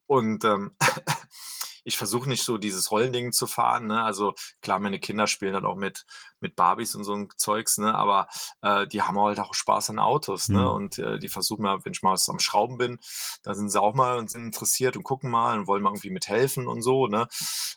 Und ähm, ich versuche nicht so dieses Rollending zu fahren. Ne? Also klar, meine Kinder spielen dann auch mit, mit Barbies und so ein Zeugs, ne? aber äh, die haben halt auch Spaß an Autos. Ne? Mhm. Ne? Und äh, die versuchen mal, wenn ich mal am Schrauben bin, da sind sie auch mal und sind interessiert und gucken mal und wollen mal irgendwie mithelfen und so. Ne?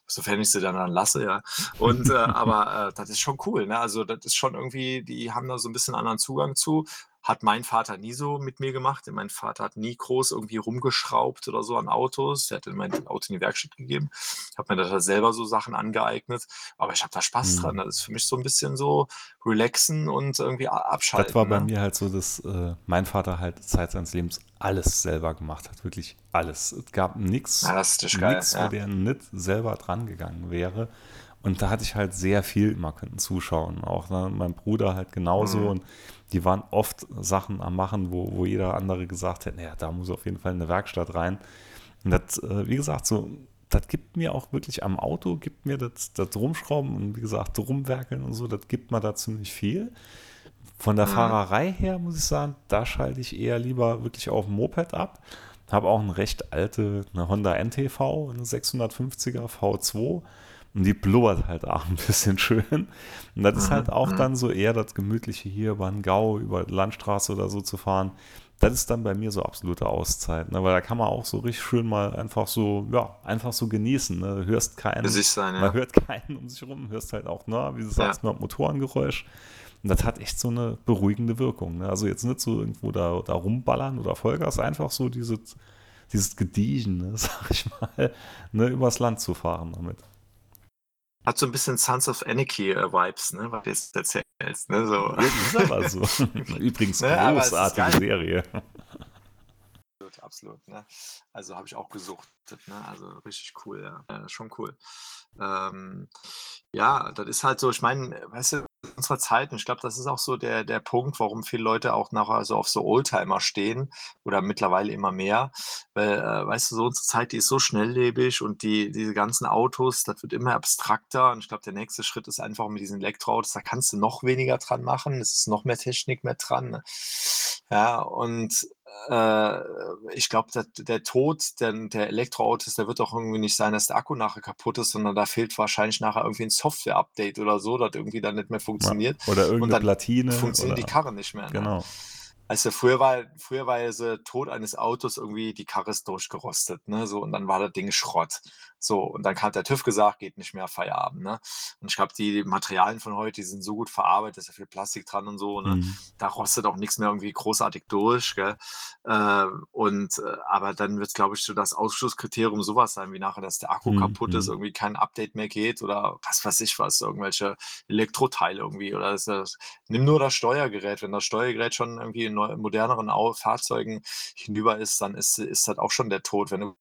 Sofern ich sie dann, dann lasse, ja. Und äh, aber äh, das ist schon cool. Ne? Also das ist schon irgendwie, die haben da so ein bisschen anderen Zugang zu. Hat mein Vater nie so mit mir gemacht. Mein Vater hat nie groß irgendwie rumgeschraubt oder so an Autos. Er hat mein Auto in die Werkstatt gegeben. Ich habe mir da selber so Sachen angeeignet. Aber ich habe da Spaß mhm. dran. Das ist für mich so ein bisschen so relaxen und irgendwie abschalten. Das war bei ne? mir halt so, dass äh, mein Vater halt Zeit seines Lebens alles selber gemacht hat. Wirklich alles. Es gab nichts, ja, wo der nicht selber dran gegangen wäre. Und da hatte ich halt sehr viel immer können zuschauen. Auch ne, mein Bruder halt genauso. Mhm. Und die waren oft Sachen am Machen, wo, wo jeder andere gesagt hätte, naja, da muss auf jeden Fall eine Werkstatt rein. Und das, äh, wie gesagt, so, das gibt mir auch wirklich am Auto, gibt mir das, das Rumschrauben und wie gesagt, Rumwerkeln und so, das gibt mir da ziemlich viel. Von der mhm. Fahrerei her muss ich sagen, da schalte ich eher lieber wirklich auf dem Moped ab. Habe auch eine recht alte, eine Honda NTV, eine 650er V2 und die blubbert halt auch ein bisschen schön. Und das ist halt auch dann so eher das Gemütliche hier über den Gau, über Landstraße oder so zu fahren. Das ist dann bei mir so absolute Auszeit, ne? weil da kann man auch so richtig schön mal einfach so, ja, einfach so genießen. Ne? Du hörst keinen, sein, ja. man hört keinen um sich rum, hörst halt auch, ne, wie du sagst, ja. Motorengeräusch. Und das hat echt so eine beruhigende Wirkung. Ne? Also jetzt nicht so irgendwo da, da rumballern oder Vollgas, einfach so dieses, dieses Gediegen, ne, sag ich mal, ne, übers Land zu fahren damit. Hat so ein bisschen Sons of Anarchy-Vibes, äh, ne, was du jetzt erzählst. Ne, so. Ja, ist aber so. Übrigens ne, großartige Serie. Absolut, absolut. Ne? Also habe ich auch gesuchtet. Ne? Also richtig cool, ja. ja schon cool. Ähm, ja, das ist halt so, ich meine, weißt du, unserer Zeit, und ich glaube, das ist auch so der, der Punkt, warum viele Leute auch nachher so auf so Oldtimer stehen oder mittlerweile immer mehr. Weil, äh, weißt du, so unsere Zeit, die ist so schnelllebig und die, diese ganzen Autos, das wird immer abstrakter. Und ich glaube, der nächste Schritt ist einfach mit diesen Elektroautos, da kannst du noch weniger dran machen. Es ist noch mehr Technik mehr dran. Ne? Ja, und ich glaube, der Tod der, der Elektroautos, der wird doch irgendwie nicht sein, dass der Akku nachher kaputt ist, sondern da fehlt wahrscheinlich nachher irgendwie ein Software-Update oder so, das irgendwie dann nicht mehr funktioniert. Oder irgendeine Platine. Funktioniert oder, die Karre nicht mehr. Ne? Genau. Also früher war, früher war ja so Tod eines Autos irgendwie, die Karre ist durchgerostet, ne? So, und dann war das Ding Schrott. So, und dann hat der TÜV gesagt, geht nicht mehr Feierabend, ne? Und ich glaube, die Materialien von heute, die sind so gut verarbeitet, ist ja viel Plastik dran und so, ne? Mhm. Da rostet auch nichts mehr irgendwie großartig durch, gell? Äh, und, äh, aber dann wird es, glaube ich, so das Ausschlusskriterium sowas sein, wie nachher, dass der Akku mhm. kaputt ist, mhm. irgendwie kein Update mehr geht oder was weiß ich was, irgendwelche Elektroteile irgendwie oder das, das, nimm nur das Steuergerät, wenn das Steuergerät schon irgendwie neu, moderneren Fahrzeugen hinüber ist, dann ist, ist das auch schon der Tod. Wenn du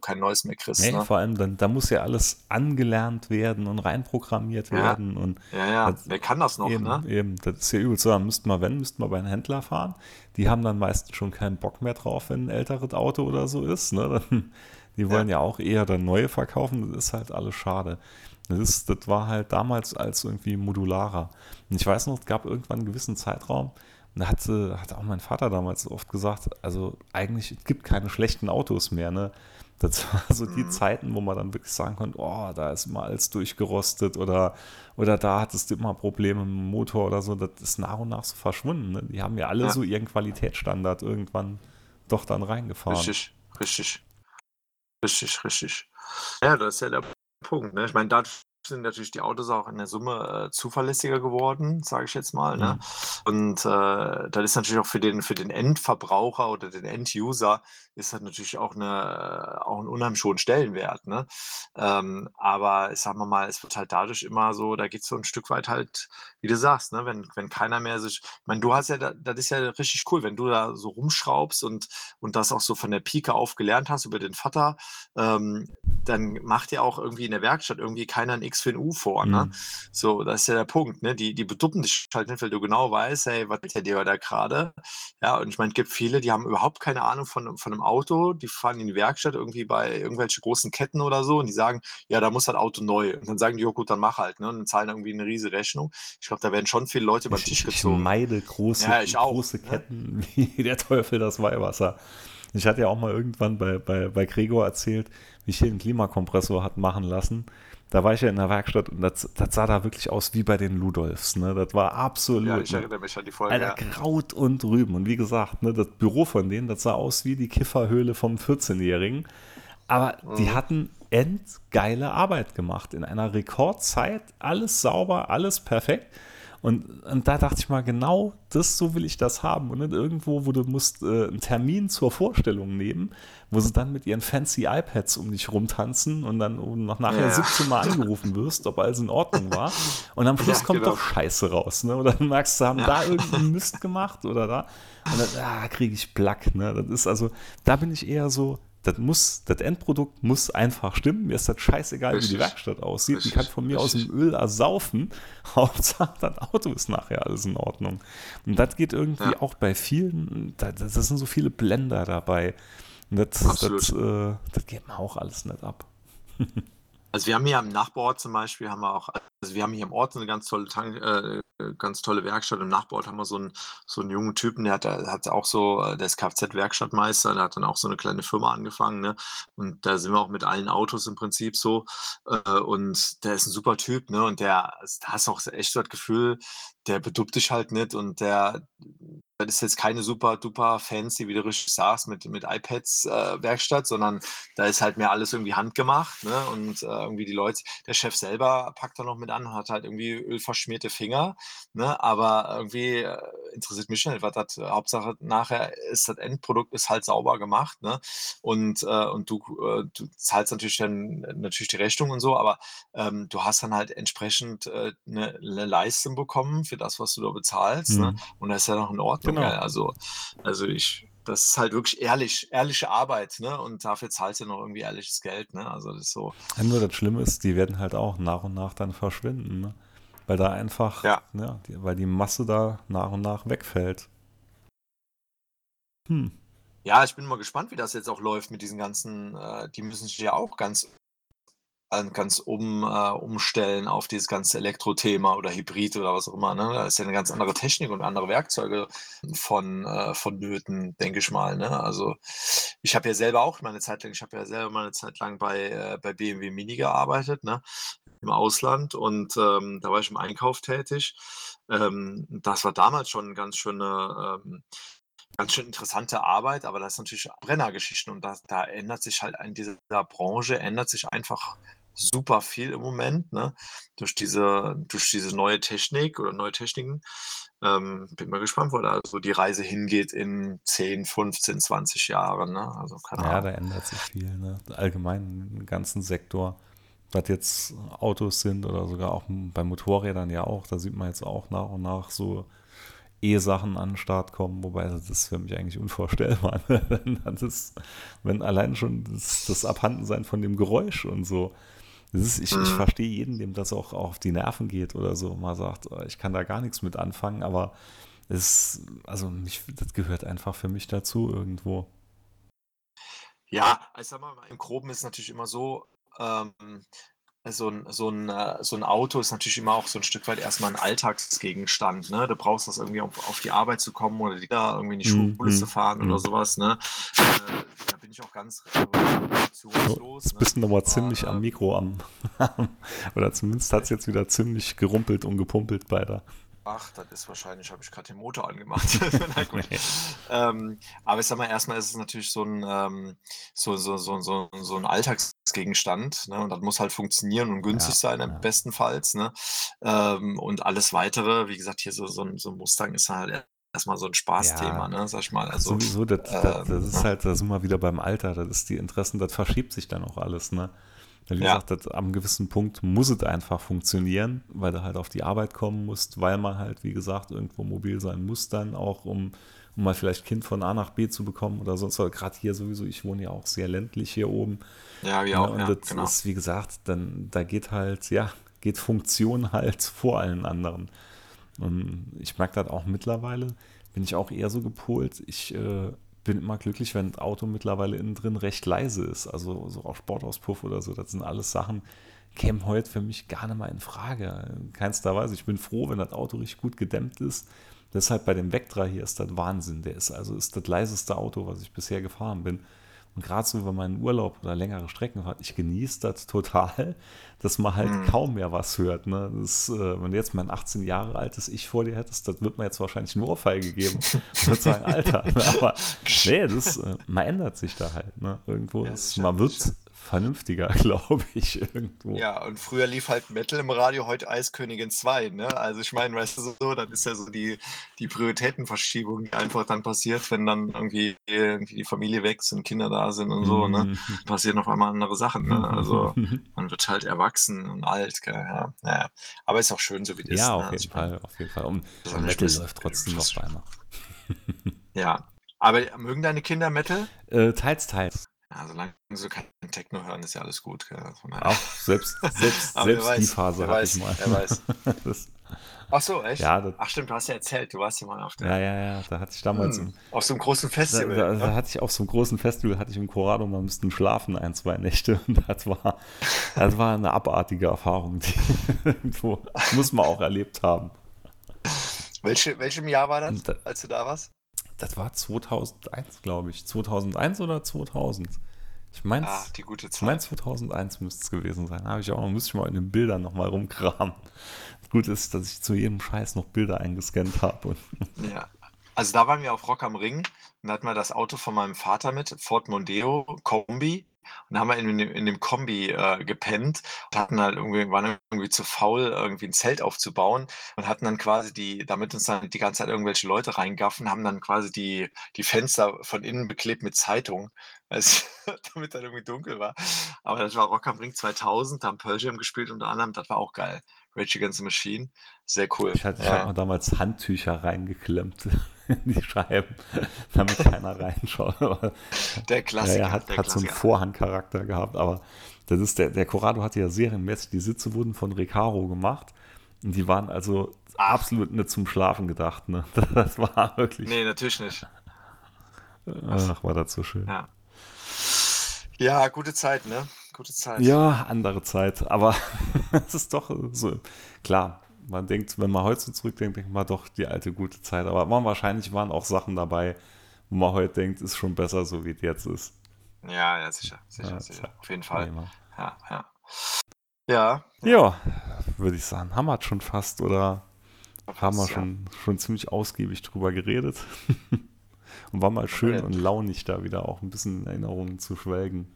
kein neues mehr kriegst. Nee, ne? vor allem, dann, da muss ja alles angelernt werden und reinprogrammiert Ja. werden. Und Ja, ja, das- wer kann das noch, eben, ne? eben, das ist ja übel so. Dann müssten wir, wenn, müssten wir bei einem Händler fahren. Die haben dann meistens schon keinen Bock mehr drauf, wenn ein älteres Auto oder so ist. Ne? Die wollen ja. auch eher dann neue verkaufen. Das ist halt alles schade. Das, ist, das war halt damals als irgendwie modularer. Und ich weiß noch, es gab irgendwann einen gewissen Zeitraum, da hatte, hatte auch mein Vater damals oft gesagt, also eigentlich es gibt keine schlechten Autos mehr, ne? Das war so die Zeiten, wo man dann wirklich sagen konnte, oh, da ist immer alles durchgerostet oder, oder da hattest du immer Probleme mit dem Motor oder so. Das ist nach und nach so verschwunden. Ne? Die haben ja alle Ja. so ihren Qualitätsstandard irgendwann doch dann reingefahren. Richtig, richtig. Richtig, richtig. Ja, das ist ja der Punkt. Ne? Ich meine, dadurch sind natürlich die Autos auch in der Summe äh, zuverlässiger geworden, sage ich jetzt mal. Ne? Mhm. Und äh, das ist natürlich auch für den, für den Endverbraucher oder den End-User ist das natürlich auch, eine, auch ein unheimlich hohen Stellenwert. Ne? Ähm, aber ich sag mal mal, es wird halt dadurch immer so, da geht es so ein Stück weit halt, wie du sagst, ne? wenn, wenn keiner mehr sich, ich meine, du hast ja, da, das ist ja richtig cool, wenn du da so rumschraubst und, und das auch so von der Pike auf gelernt hast über den Vater, ähm, dann macht ja auch irgendwie in der Werkstatt irgendwie keiner ein X für ein U vor. Ne? Mhm. So, das ist ja der Punkt. Ne? Die, die beduppen dich halt nicht, weil du genau weißt, hey, was ist der dir da gerade? Ja, und ich meine, es gibt viele, die haben überhaupt keine Ahnung von, von einem Auto, die fahren in die Werkstatt irgendwie bei irgendwelchen großen Ketten oder so und die sagen, ja, da muss das Auto neu. Und dann sagen die, ja gut, dann mach halt. Ne? Und dann zahlen irgendwie eine riesige Rechnung. Ich glaube, da werden schon viele Leute über den Tisch ich, ich gezogen. meide große, Ja, ich auch, große ne? Ketten wie der Teufel das Weihwasser. Ich hatte ja auch mal irgendwann bei, bei, bei Gregor erzählt, wie ich hier einen Klimakompressor hat machen lassen. Da war ich ja in der Werkstatt und das, das sah da wirklich aus wie bei den Ludolfs. Ne? Das war absolut. Ja, ich ne? erinnere mich an die Folge. Alter, ja. Kraut und Rüben. Und wie gesagt, ne, das Büro von denen, das sah aus wie die Kifferhöhle vom 14-Jährigen. Aber die Mhm. hatten endgeile Arbeit gemacht. In einer Rekordzeit, alles sauber, alles perfekt. Und, und da dachte ich mal, genau das, so will ich das haben. Und nicht irgendwo, wo du musst äh, einen Termin zur Vorstellung nehmen, wo sie dann mit ihren fancy iPads um dich rumtanzen und dann noch nachher Ja. 17 Mal angerufen wirst, ob alles in Ordnung war. Und am Schluss Ja, kommt genau. doch Scheiße raus. Ne? Oder dann merkst du, haben Ja. da irgendeinen Mist gemacht oder da. Und dann ah, kriege ich Plack. Ne? Das ist also, da bin ich eher so, das muss, das Endprodukt muss einfach stimmen. Mir ist das scheißegal, wie die Richtig. Werkstatt aussieht. Die Richtig. kann von mir aus Richtig. dem Öl ersaufen. Hauptsache, das Auto ist nachher alles in Ordnung. Und das geht irgendwie Ja. auch bei vielen, da, das sind so viele Blender dabei. Und das, das, äh, das geht mir auch alles nicht ab. Also wir haben hier am Nachbarort zum Beispiel, haben wir auch, also wir haben hier im Ort eine ganz tolle Tank, äh, ganz tolle Werkstatt. Im Nachbarort haben wir so einen, so einen jungen Typen, der hat, hat auch so, äh, der ist Kfz-Werkstattmeister, der hat dann auch so eine kleine Firma angefangen, ne? Und da sind wir auch mit allen Autos im Prinzip so. Äh, und der ist ein super Typ, ne? Und der, da hast du auch echt so das Gefühl, der beduppt dich halt nicht und der, das ist jetzt keine super duper fancy, wie du richtig sagst, mit, mit iPads äh, Werkstatt, sondern da ist halt mehr alles irgendwie handgemacht, ne? Und äh, irgendwie die Leute, der Chef selber packt da noch mit an, hat halt irgendwie ölverschmierte Finger, ne? Aber irgendwie äh, interessiert mich nicht, was das Hauptsache nachher ist, das Endprodukt ist halt sauber gemacht, ne? Und, äh, und du, äh, du zahlst natürlich dann natürlich die Rechnung und so, aber ähm, du hast dann halt entsprechend äh, eine, eine Leistung bekommen für das, was du da bezahlst, ne? Mhm. Und das ist ja noch in Ordnung. Genau. Also, also ich, das ist halt wirklich ehrlich, ehrliche Arbeit, ne? Und dafür zahlst du noch irgendwie ehrliches Geld, ne? Also das ist so, Ja, nur das Schlimme ist, die werden halt auch nach und nach dann verschwinden. Ne? Weil da einfach, Ja. die, weil die Masse da nach und nach wegfällt. Hm. ja, ich bin mal gespannt, wie das jetzt auch läuft mit diesen ganzen, äh, die müssen sich ja auch ganz, ganz um, äh, umstellen auf dieses ganze Elektrothema oder Hybrid oder was auch immer, ne? Da ist ja eine ganz andere Technik und andere Werkzeuge von, äh, vonnöten, denke ich mal, ne? Also ich habe ja selber auch meine Zeit lang, ich habe ja selber mal eine Zeit lang bei, äh, bei BMW Mini gearbeitet, ne? Im Ausland und ähm, da war ich im Einkauf tätig. Ähm, das war damals schon ganz schöne, ähm, ganz schön interessante Arbeit, aber das ist natürlich Brennergeschichten und das, da ändert sich halt in dieser Branche, ändert sich einfach super viel im Moment, ne? Durch diese, durch diese neue Technik oder neue Techniken. Ähm, bin mal gespannt, wo da so die Reise hingeht in 10, 15, 20 Jahren, ne? Also keine Ja, Ahnung. da ändert sich viel. Ne? Allgemein im ganzen Sektor. Was jetzt Autos sind oder sogar auch bei Motorrädern ja auch, da sieht man jetzt auch nach und nach so E-Sachen an den Start kommen, wobei das ist für mich eigentlich unvorstellbar. Ne? das ist, wenn allein schon das, das Abhandensein von dem Geräusch und so. Ist, ich, ich mhm. verstehe jeden, dem das auch, auch auf die Nerven geht oder so, mal sagt, oh, ich kann da gar nichts mit anfangen, aber es, also mich, das gehört einfach für mich dazu irgendwo. Ja, ich sag mal, im Groben ist es natürlich immer so, ähm, so ein, so, 'n, äh, so 'n Auto ist natürlich immer auch so ein Stück weit erstmal ein Alltagsgegenstand, ne? Du brauchst das irgendwie, um auf die Arbeit zu kommen oder die da irgendwie in die Schule mhm. zu fahren oder mhm. sowas, ne? Äh, da bin ich auch ganz revolutionslos, Jetzt ne? bist du noch ziemlich am äh Mikro am oder zumindest hat es jetzt wieder ziemlich gerumpelt und gepumpelt bei der Ach, das ist wahrscheinlich, habe ich gerade den Motor angemacht. Ähm, aber ich sag mal, erstmal ist es natürlich so ein, ähm, so, so, so, so, so ein Alltagsgegenstand, ne? Und das muss halt funktionieren und günstig ja, sein, ja. bestenfalls. Ne? Ähm, und alles weitere, wie gesagt, hier so, so, ein, so ein Mustang ist halt erstmal so ein Spaßthema, ja, ne, sag ich mal. Also, sowieso, das, das, das ist ne? halt, da sind wir wieder beim Alter, das ist die Interessen, das verschiebt sich dann auch alles, ne? Wie ja. gesagt, am gewissen Punkt muss es einfach funktionieren, weil du halt auf die Arbeit kommen musst, weil man halt, wie gesagt, irgendwo mobil sein muss dann auch, um, um mal vielleicht Kind von A nach B zu bekommen oder sonst was. Gerade hier sowieso, ich wohne ja auch sehr ländlich hier oben. Ja, auch. Ja, und ja, das genau. ist, wie gesagt, dann, da geht halt, ja, geht Funktion halt vor allen anderen. Und ich merke das auch mittlerweile, bin ich auch eher so gepolt. Ich äh, bin immer glücklich, wenn das Auto mittlerweile innen drin recht leise ist. Also so auch Sportauspuff oder so. Das sind alles Sachen, kämen heute für mich gar nicht mal in Frage. Keinster Weise. Ich bin froh, wenn das Auto richtig gut gedämmt ist. Deshalb bei dem Vectra hier ist das Wahnsinn. Der ist also ist das leiseste Auto, was ich bisher gefahren bin. Und gerade so, wenn man Urlaub oder längere Strecken ich genieße das total, dass man halt mhm. kaum mehr was hört. Ne? Das, äh, wenn du jetzt mein 18 Jahre altes Ich vor dir hättest, das wird mir jetzt wahrscheinlich eine Ohrfeige geben. Ich würde sagen, Alter. Aber nee, das, äh, man ändert sich da halt. Ne? Irgendwo ja, ist, man wird vernünftiger, glaube ich, irgendwo. Ja, und früher lief halt Metal im Radio, heute Eiskönigin 2, ne? Also ich meine, weißt du so, dann ist ja so die, die Prioritätenverschiebung, die einfach dann passiert, wenn dann irgendwie, irgendwie die Familie wächst und Kinder da sind und so, ne? Mhm. Passieren auf einmal andere Sachen, ne? Also man wird halt erwachsen und alt, gell? Ja, naja. Aber ist auch schön, so wie das ist. Ja, auf ne? jeden also, Fall, auf jeden Fall. Und Metal läuft trotzdem noch weiter. ja. Aber mögen deine Kinder Metal? Äh, teils, teils. Ja, solange sie kein Techno hören, ist ja alles gut. Auch selbst, selbst, selbst weiß, die Phase hatte ich mal. Weiß. Ach so, echt? Ja, Ach stimmt, du hast ja erzählt, du warst ja mal auf der. Ja, ja, ja, da hatte ich damals. Hm, auf so einem großen Festival. Da, da, da, hatte ich auf so einem großen Festival, hatte ich im Corrado mal ein bisschen schlafen, ein, zwei Nächte. Und das war, das war eine abartige Erfahrung, die muss man auch erlebt haben. Welche, welchem Jahr war das, als du da warst? Das war 2001, glaube ich. 2001 oder 2000? Ich meine, ah, die gute Zeit. Ich mein 2001 müsste es gewesen sein. Habe ich auch, müsste ich mal in den Bildern nochmal rumkramen. Gut ist, dass ich zu jedem Scheiß noch Bilder eingescannt habe. Ja. Also da waren wir auf Rock am Ring und da hatten wir das Auto von meinem Vater mit, Ford Mondeo Kombi. Und haben wir in dem, in dem Kombi äh, gepennt und hatten halt irgendwie, waren irgendwie zu faul, irgendwie ein Zelt aufzubauen und hatten dann quasi die, damit uns dann die ganze Zeit irgendwelche Leute reingaffen, haben dann quasi die, die Fenster von innen beklebt mit Zeitung, also, damit dann irgendwie dunkel war. Aber das war Rock am Ring 2000, da haben Pearl Jam gespielt unter anderem, das war auch geil. Rage Against the Machine, sehr cool. Ich hatte, ja. ich hatte damals Handtücher reingeklemmt in die Scheiben, damit keiner reinschaut. der Klassiker. Ja, er hat, der hat so einen Vorhangcharakter gehabt, aber das ist der, der Corrado hatte ja serienmäßig, die Sitze wurden von Recaro gemacht und die waren also Ach. absolut nicht zum Schlafen gedacht. Ne? Das war wirklich. Nee, natürlich nicht. Ach, war das so schön. Ja. Ja, gute Zeit, ne? Gute Zeit. Ja, andere Zeit. Aber es ist doch so, klar, man denkt, wenn man heute so zurückdenkt, denkt man doch die alte gute Zeit. Aber man, wahrscheinlich waren auch Sachen dabei, wo man heute denkt, ist schon besser, so wie es jetzt ist. Ja, ja, sicher, sicher, ja, sicher. Auf jeden Fall. Ja, ja. Ja. Ja, würde ich sagen. Haben wir schon fast oder fast, haben wir schon, ja. schon ziemlich ausgiebig drüber geredet. und war mal schön und launig da wieder auch ein bisschen in Erinnerungen zu schwelgen.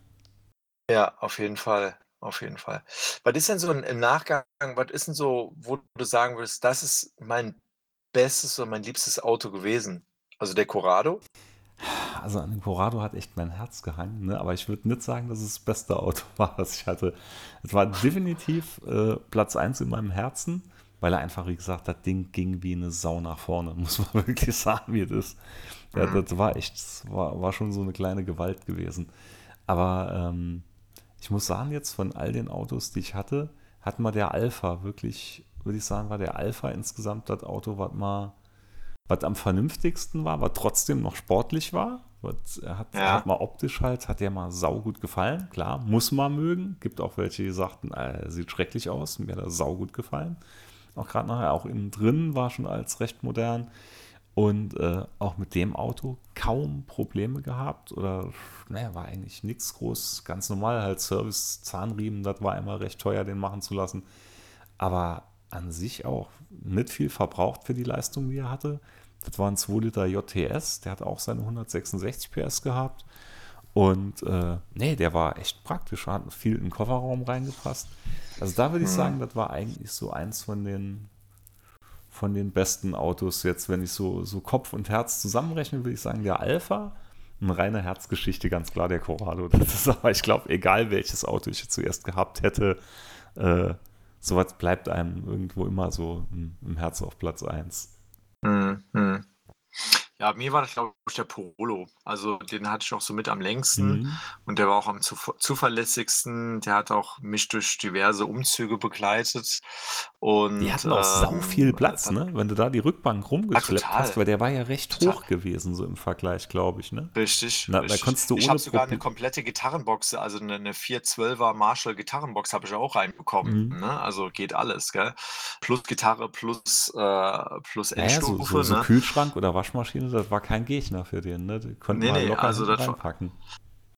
Ja, auf jeden Fall. Auf jeden Fall. Was ist denn so im Nachgang, was ist denn so, wo du sagen würdest, das ist mein bestes oder mein liebstes Auto gewesen? Also der Corrado? Also an dem Corrado hat echt mein Herz gehangen, ne? aber ich würde nicht sagen, dass es das beste Auto war, was ich hatte. Es war definitiv äh, Platz 1 in meinem Herzen, weil er einfach, wie gesagt, das Ding ging wie eine Sau nach vorne, muss man wirklich sagen, wie das. Ja, mhm. das war echt, das war, war schon so eine kleine Gewalt gewesen. Aber ähm, ich muss sagen, jetzt von all den Autos, die ich hatte, hat mal der Alpha wirklich, würde ich sagen, war der Alpha insgesamt das Auto, was mal, was am vernünftigsten war, was trotzdem noch sportlich war. Was, hat, ja. hat mal optisch halt, hat der mal saugut gefallen. Klar, muss man mögen. Gibt auch welche, die sagten, äh, sieht schrecklich aus. Mir hat er saugut gefallen. Auch gerade nachher, auch innen drin war schon als recht modern und äh, auch mit dem Auto kaum Probleme gehabt oder naja, war eigentlich nichts groß, ganz normal, halt Service, Zahnriemen, das war immer recht teuer, den machen zu lassen. Aber an sich auch nicht viel verbraucht für die Leistung, die er hatte. Das war ein 2 Liter JTS, der hat auch seine 166 PS gehabt. Und äh, nee, der war echt praktisch, hat viel in den Kofferraum reingepasst. Also da würde ich mhm. sagen, das war eigentlich so eins von den von den besten Autos jetzt, wenn ich so, so Kopf und Herz zusammenrechne, würde ich sagen, der Alpha. Eine reine Herzgeschichte, ganz klar, der Corrado. Das ist aber, ich glaube, egal welches Auto ich zuerst gehabt hätte, äh, sowas bleibt einem irgendwo immer so im, im Herz auf Platz 1. Mhm. Ja, mir war das, glaube ich, der Polo. Also den hatte ich auch so mit am längsten Mhm. und der war auch am zuverlässigsten. Der hat auch mich durch diverse Umzüge begleitet Die hatten auch sau viel ähm, Platz, ne? Wenn du da die Rückbank rumgeschleppt hast, weil der war ja recht Total. hoch gewesen, so im Vergleich, glaube ich, ne? Richtig, Na, da konntest du Ich habe sogar eine komplette Gitarrenbox, also eine 'ne 412er Marshall Gitarrenbox habe ich auch reinbekommen, Mhm. ne? Also geht alles, gell? Plus Gitarre, plus, äh plus Ja, ja, so so so ne? Kühlschrank oder Waschmaschine das war kein Gegner für den, ne? Die konnten nee, nee, locker also reinpacken.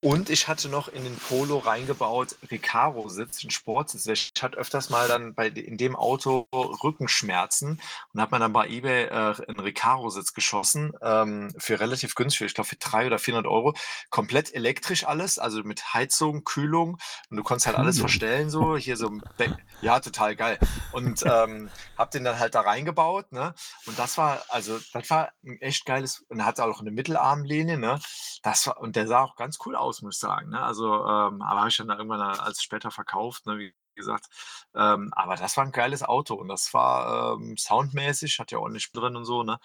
Und ich hatte noch in den Polo reingebaut Recaro-Sitz, einen Sportsitz. Ich hatte öfters mal dann bei, in dem Auto Rückenschmerzen und hat man dann bei eBay äh, einen Recaro-Sitz geschossen ähm, für relativ günstig, ich glaube für 300 oder 400 Euro. Komplett elektrisch alles, also mit Heizung, Kühlung und du konntest halt alles verstellen so. Hier so, ja, total geil. Und ähm, hab den dann halt da reingebaut, ne? Und das war, also das war ein echt geiles, und er hatte auch eine Mittelarmlehne, ne? Das war, und der sah auch ganz cool aus aus, muss ich sagen. Ne? Also, ähm, aber habe ich dann irgendwann als später verkauft, ne? wie gesagt. Ähm, aber das war ein geiles Auto und das war ähm, soundmäßig, hat ja ordentlich drin und so, ne?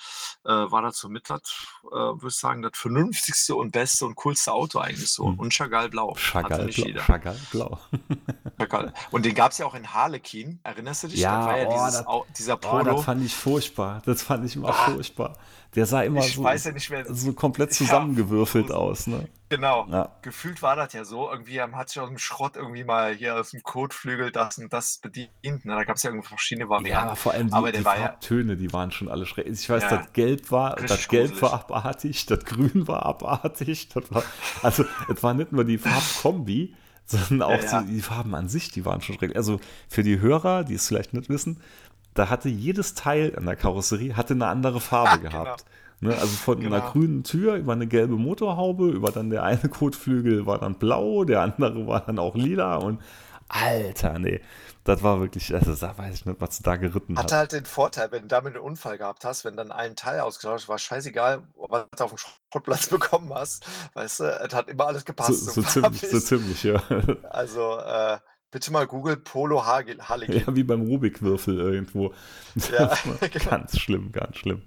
Äh, war dazu mit, das, äh, würde ich sagen, das vernünftigste und beste und coolste Auto eigentlich so. Hm. Und Chagall Blau. Chagall, Blau. Chagall Blau. Chagall. Und den gab es ja auch in Harlequin. Erinnerst du dich? Ja, das ja oh, dieses, das, dieser Polo. Oh, das fand ich furchtbar. Das fand ich immer ah. furchtbar. Der sah immer so, ja mehr, so, komplett zusammengewürfelt ja, aus. Ne? Genau. Ja. Gefühlt war das ja so. Irgendwie hat sich aus dem Schrott irgendwie mal hier aus dem Kotflügel das und das bedient. Ne? Da gab es ja irgendwie verschiedene Varianten. Ja, aber vor allem die, aber die Farbtöne, die waren schon alle schrecklich. Ich weiß, das Gelb war, das Gelb war abartig, das Grün war abartig. Das war, also es war nicht nur die Farbkombi, sondern auch die, die Farben an sich, die waren schon schrecklich. Also für die Hörer, die es vielleicht nicht wissen, da hatte jedes Teil an der Karosserie hatte eine andere Farbe Ach, gehabt. Genau. Ne, also von genau. einer grünen Tür über eine gelbe Motorhaube, über dann der eine Kotflügel war dann blau, der andere war dann auch lila und Alter, nee. Das war wirklich, also da weiß ich nicht, was du da geritten hast. Hatte halt den Vorteil, wenn du damit einen Unfall gehabt hast, wenn dann ein Teil ausgetauscht war, scheißegal, was du auf dem Schrottplatz bekommen hast. Weißt du, es hat immer alles gepasst. So, so, ziemlich, so ziemlich, ja. Also, äh, Bitte mal Google Polo Harlequin. Ja, wie beim Rubikwürfel irgendwo. Ja. Ganz schlimm, ganz schlimm.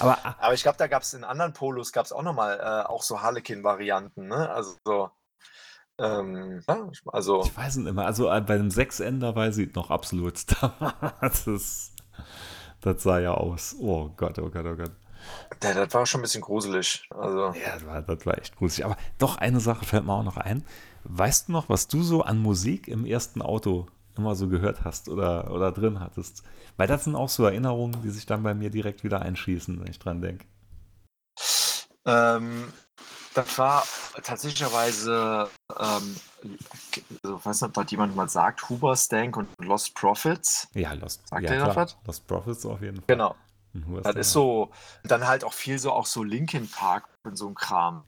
Aber, Aber ich glaube, da gab es in anderen Polos gab es auch nochmal äh, auch so Harlequin-Varianten, ne? Also so. Ähm, ja, also. Ich weiß nicht immer. Also äh, bei dem Sechsender weiß ich noch absolut. das, ist, das sah ja aus. Oh Gott, oh Gott, oh Gott. Ja, das war schon ein bisschen gruselig. Also. Ja, das war, das war echt gruselig. Aber doch, eine Sache fällt mir auch noch ein. Weißt du noch, was du so an Musik im ersten Auto immer so gehört hast oder, oder drin hattest? Weil das sind auch so Erinnerungen, die sich dann bei mir direkt wieder einschießen, wenn ich dran denke. Ähm, das war tatsächlicherweise, ähm, also, weiß nicht, ob jemand mal sagt, Huber Stank und Lost Profits. Ja, Lost, sagt ja, klar. was? Lost Profits auf jeden Fall. Genau. Das ist so, dann halt auch viel so, auch so Linkin Park und so ein Kram.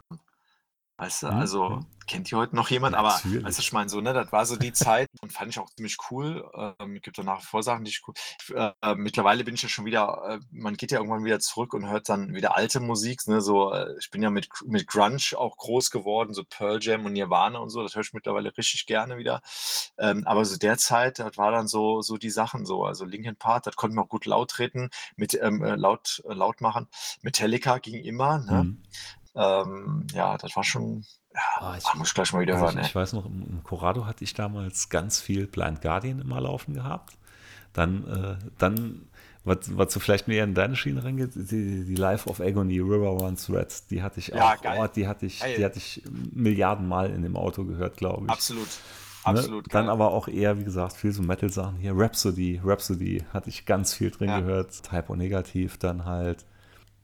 Weißt du, mhm. also kennt hier heute noch jemand, aber weißt du, ich meine so, ne, das war so die Zeit und fand ich auch ziemlich cool. Ähm, gibt auch nach wie vor Sachen, die ich cool. Äh, äh, mittlerweile bin ich ja schon wieder, äh, man geht ja irgendwann wieder zurück und hört dann wieder alte Musik, ne, so, äh, ich bin ja mit, mit Grunge auch groß geworden, so Pearl Jam und Nirvana und so, das höre ich mittlerweile richtig gerne wieder. Ähm, aber so der Zeit, das war dann so, so die Sachen so, also Linkin Park, das konnte man auch gut laut treten, mit ähm, äh, laut, äh, laut machen. Metallica ging immer, ne? Mhm. Ähm, ja, das war schon, ja, ah, ich, muss gleich mal wieder also hören. Ich, ich, weiß noch, im Corrado hatte ich damals ganz viel Blind Guardian immer laufen gehabt. Dann, äh, dann was, was so vielleicht mehr in deine Schiene reingeht, die, die Life of Agony, River Runs Red, die hatte ich ja, auch, oh, die hatte ich, die hatte ich Milliarden Mal in dem Auto gehört, glaube ich. Absolut. Ne? Absolut. Ne? Dann aber auch eher, wie gesagt, viel so Metal-Sachen hier. Rhapsody, Rhapsody hatte ich ganz viel drin ja. gehört. Typo Negativ dann halt.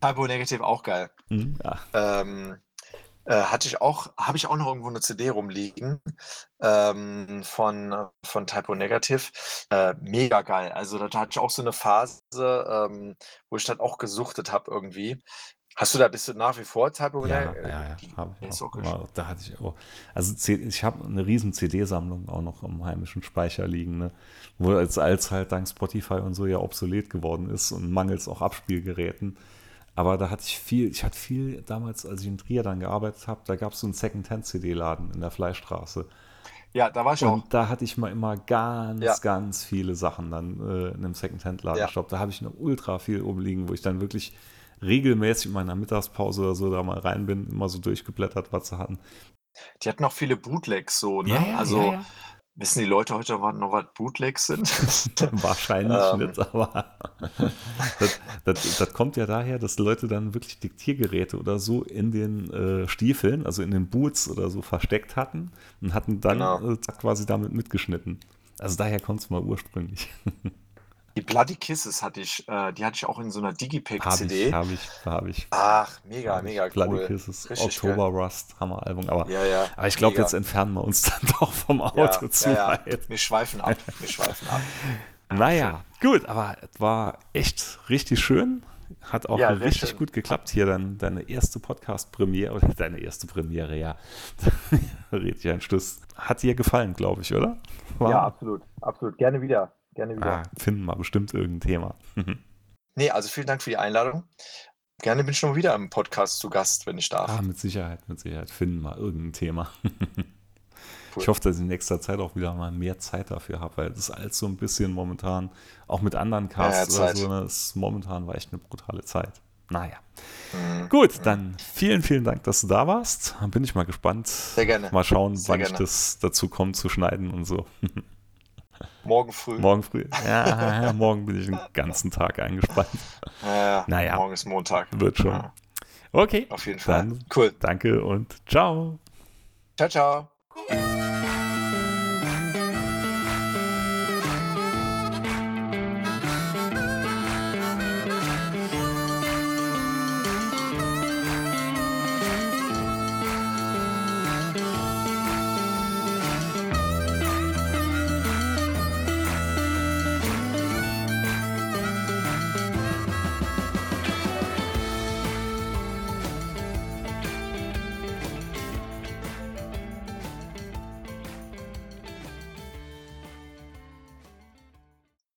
Typo Negativ auch geil. Mhm, ja. ähm, äh, hatte ich auch, habe ich auch noch irgendwo eine CD rumliegen ähm, von, von Typo Negative. Äh, mega geil. Also da hatte ich auch so eine Phase, ähm, wo ich dann auch gesuchtet habe irgendwie. Hast du da bist du nach wie vor Typo Ja, ja, ja. Hab ich auch, auch da hatte ich auch. Also ich habe eine riesen CD-Sammlung auch noch im heimischen Speicher liegen, ne? wo als, als halt dank Spotify und so ja obsolet geworden ist und mangels auch Abspielgeräten aber da hatte ich viel, ich hatte viel damals, als ich in Trier dann gearbeitet habe, da gab es so einen Second-Hand-CD-Laden in der Fleischstraße. Ja, da war ich und auch. Und da hatte ich mal immer ganz, ja. ganz viele Sachen dann äh, in einem Second-Hand-Laden. Ja. Da habe ich noch ultra viel rumliegen, wo ich dann wirklich regelmäßig in meiner Mittagspause oder so da mal rein bin, immer so durchgeblättert, was sie hatten. Die hatten noch viele Bootlegs so, ne? Ja, also Wissen die Leute heute noch, was Bootlegs sind? Wahrscheinlich ähm. nicht, aber das, das, das, kommt ja daher, dass Leute dann wirklich Diktiergeräte oder so in den äh, Stiefeln, also in den Boots oder so versteckt hatten und hatten dann genau. äh, quasi damit mitgeschnitten. Also daher kommt es mal ursprünglich. Die Bloody Kisses hatte ich, äh, die hatte ich auch in so einer Digipack-CD. Habe ich, habe ich, Ach, mega, mega cool. Bloody Kisses, Richtig Oktober geil. Rust, Hammer-Album. Aber, ja, ja, aber ich glaube, jetzt entfernen wir uns dann doch vom Auto ja, zu ja, weit. Wir schweifen ab, wir schweifen ab. naja, gut, aber es war echt richtig schön. Hat auch richtig schön. gut geklappt hier, dann deine erste Podcast-Premiere, oder deine erste Premiere, ja. Red ich einen Schluss. Hat dir gefallen, glaube ich, oder? War? Ja, absolut, absolut. Gerne wieder. Gerne wieder. Ah, finden wir bestimmt irgendein Thema. nee, also vielen Dank für die Einladung. Gerne bin ich schon wieder im Podcast zu Gast, wenn ich darf. Ah, mit Sicherheit, mit Sicherheit. Finden wir irgendein Thema. cool. Ich hoffe, dass ich in nächster Zeit auch wieder mal mehr Zeit dafür habe, weil das ist alles so ein bisschen momentan, auch mit anderen Casts ja, oder so, ne, ist momentan war echt eine brutale Zeit. Naja. Mhm. Gut, mhm. dann vielen, vielen Dank, dass du da warst. Dann bin ich mal gespannt. Sehr gerne. Mal schauen, Sehr wann gerne. ich das dazu komme zu schneiden und so. Morgen früh. Morgen früh. Ja, morgen bin ich den ganzen Tag eingespannt. Ja, naja. Morgen ist Montag. Wird schon. Ja. Okay. Auf jeden Fall. Dann cool. Danke und ciao. Ciao, ciao.